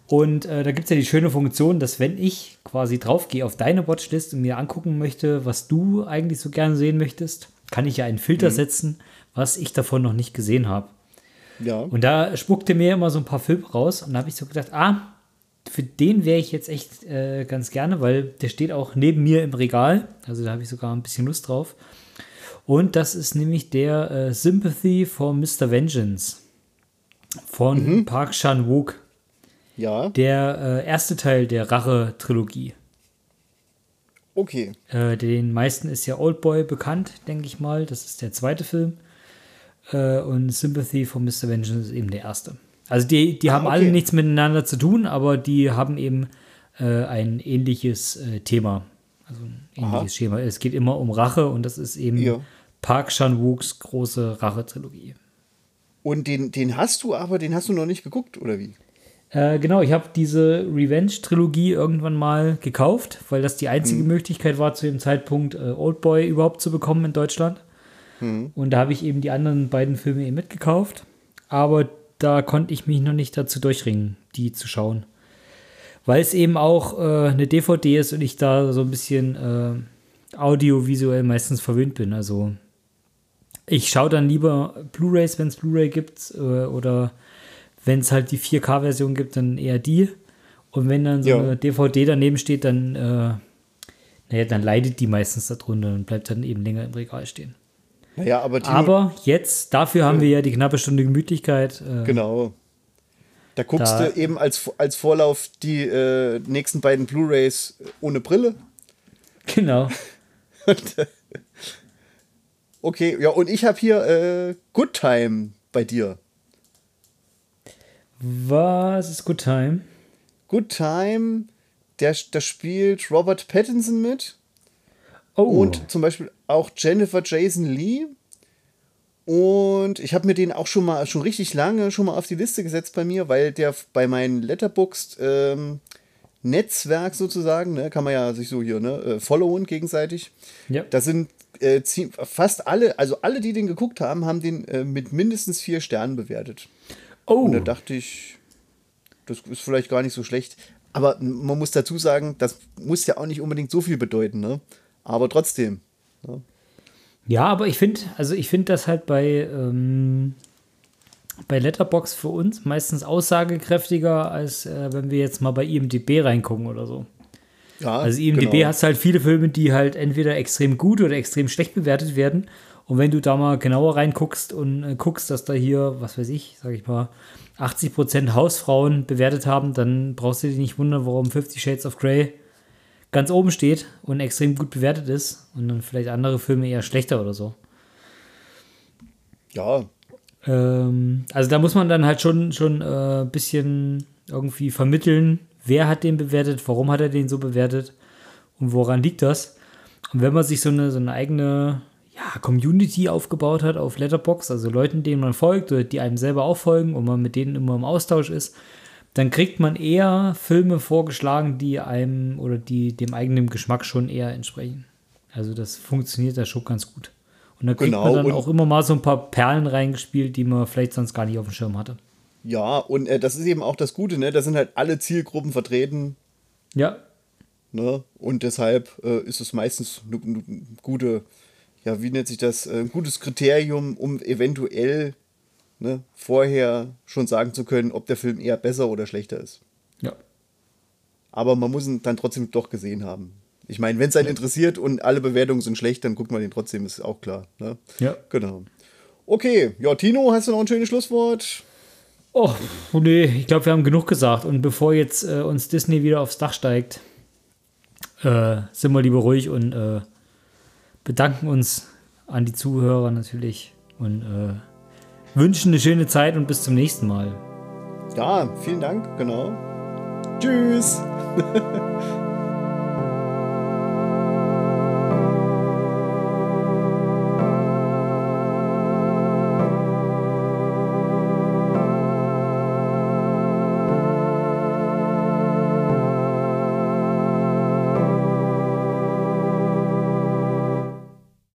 Und äh, da gibt es ja die schöne Funktion, dass wenn ich quasi draufgehe auf deine Watchlist und mir angucken möchte, was du eigentlich so gerne sehen möchtest, kann ich ja einen Filter setzen, was ich davon noch nicht gesehen habe. Ja. Und da spuckte mir immer so ein paar Filme raus und da habe ich so gedacht, ah, für den wäre ich jetzt echt äh, ganz gerne, weil der steht auch neben mir im Regal. Also da habe ich sogar ein bisschen Lust drauf. Und das ist nämlich der äh, Sympathy for Mr. Vengeance von Park Chan-wook. Ja, Der äh, erste Teil der Rache-Trilogie. okay. Äh, den meisten ist ja Oldboy bekannt, denke ich mal. Das ist der zweite Film. Äh, und Sympathy for Mr. Vengeance ist eben der erste. Also die, die haben okay. alle nichts miteinander zu tun, aber die haben eben äh, ein ähnliches äh, Thema. Also ein ähnliches Aha. Schema. Es geht immer um Rache und das ist eben Ja. Park Chan-wooks große Rache-Trilogie. Und den, den hast du aber, den hast du noch nicht geguckt, oder wie? Äh, genau, ich habe diese Revenge-Trilogie irgendwann mal gekauft, weil das die einzige mhm. Möglichkeit war, zu dem Zeitpunkt äh, Oldboy überhaupt zu bekommen in Deutschland. Mhm. Und da habe ich eben die anderen beiden Filme eben mitgekauft. Aber da konnte ich mich noch nicht dazu durchringen, die zu schauen. Weil es eben auch äh, eine DVD ist und ich da so ein bisschen äh, audiovisuell meistens verwöhnt bin. Also ich schaue dann lieber Blu-rays, wenn es Blu-ray gibt, äh, oder wenn es halt die 4K-Version gibt, dann eher die. Und wenn dann so ja. eine DVD daneben steht, dann, äh, naja, dann leidet die meistens darunter und bleibt dann eben länger im Regal stehen. Naja, aber, Tino, aber jetzt, dafür haben wir ja die knappe Stunde Gemütlichkeit. Äh, genau. Da guckst da, du eben als, als Vorlauf die äh, nächsten beiden Blu-Rays ohne Brille. Genau. Äh, okay, ja, und ich habe hier äh, Good Time bei dir. Was ist Good Time? Good Time, der, da spielt Robert Pattinson mit. Oh. Und zum Beispiel auch Jennifer Jason Lee. Und ich habe mir den auch schon mal, schon richtig lange schon mal auf die Liste gesetzt bei mir, weil der bei meinem Letterboxd ähm, Netzwerk sozusagen, ne, kann man ja sich so hier, ne, äh, followen gegenseitig. Ja. Da sind äh, fast alle, also alle, die den geguckt haben, haben den äh, mit mindestens vier Sternen bewertet. Oh. Und da dachte ich, das ist vielleicht gar nicht so schlecht. Aber man muss dazu sagen, das muss ja auch nicht unbedingt so viel bedeuten, ne? Aber trotzdem. Ne? Ja, aber ich finde, also ich finde das halt bei, ähm, bei Letterbox für uns meistens aussagekräftiger, als äh, wenn wir jetzt mal bei IMDB reingucken oder so. Ja, also IMDB genau. hast halt viele Filme, die halt entweder extrem gut oder extrem schlecht bewertet werden. Und wenn du da mal genauer reinguckst und äh, guckst, dass da hier, was weiß ich, sag ich mal, 80% Hausfrauen bewertet haben, dann brauchst du dich nicht wundern, warum 50 Shades of Grey ganz oben steht und extrem gut bewertet ist und dann vielleicht andere Filme eher schlechter oder so. Ja. Ähm, also da muss man dann halt schon schon ein äh, bisschen irgendwie vermitteln, wer hat den bewertet, warum hat er den so bewertet und woran liegt das. Und wenn man sich so eine, so eine eigene ja, Community aufgebaut hat auf Letterbox, also Leuten, denen man folgt oder die einem selber auch folgen und man mit denen immer im Austausch ist, dann kriegt man eher Filme vorgeschlagen, die einem oder die dem eigenen Geschmack schon eher entsprechen. Also das funktioniert da schon ganz gut. Und da kriegt genau, man dann auch immer mal so ein paar Perlen reingespielt, die man vielleicht sonst gar nicht auf dem Schirm hatte. Ja, und äh, das ist eben auch das Gute, ne? Da sind halt alle Zielgruppen vertreten. Ja. Ne? Und deshalb äh, ist es meistens eine ne gute ja, wie nennt sich das, äh, ein gutes Kriterium, um eventuell ne, vorher schon sagen zu können, ob der Film eher besser oder schlechter ist. Ja. Aber man muss ihn dann trotzdem doch gesehen haben. Ich meine, wenn es einen interessiert und alle Bewertungen sind schlecht, dann guckt man den trotzdem, ist auch klar. Ne? Ja. Genau. Okay, ja, Tino, hast du noch ein schönes Schlusswort? Oh, nee, ich glaube, wir haben genug gesagt. Und bevor jetzt äh, uns Disney wieder aufs Dach steigt, äh, sind wir lieber ruhig und äh, bedanken uns an die Zuhörer natürlich und äh, wünschen eine schöne Zeit und bis zum nächsten Mal. Ja, vielen Dank, genau. Tschüss.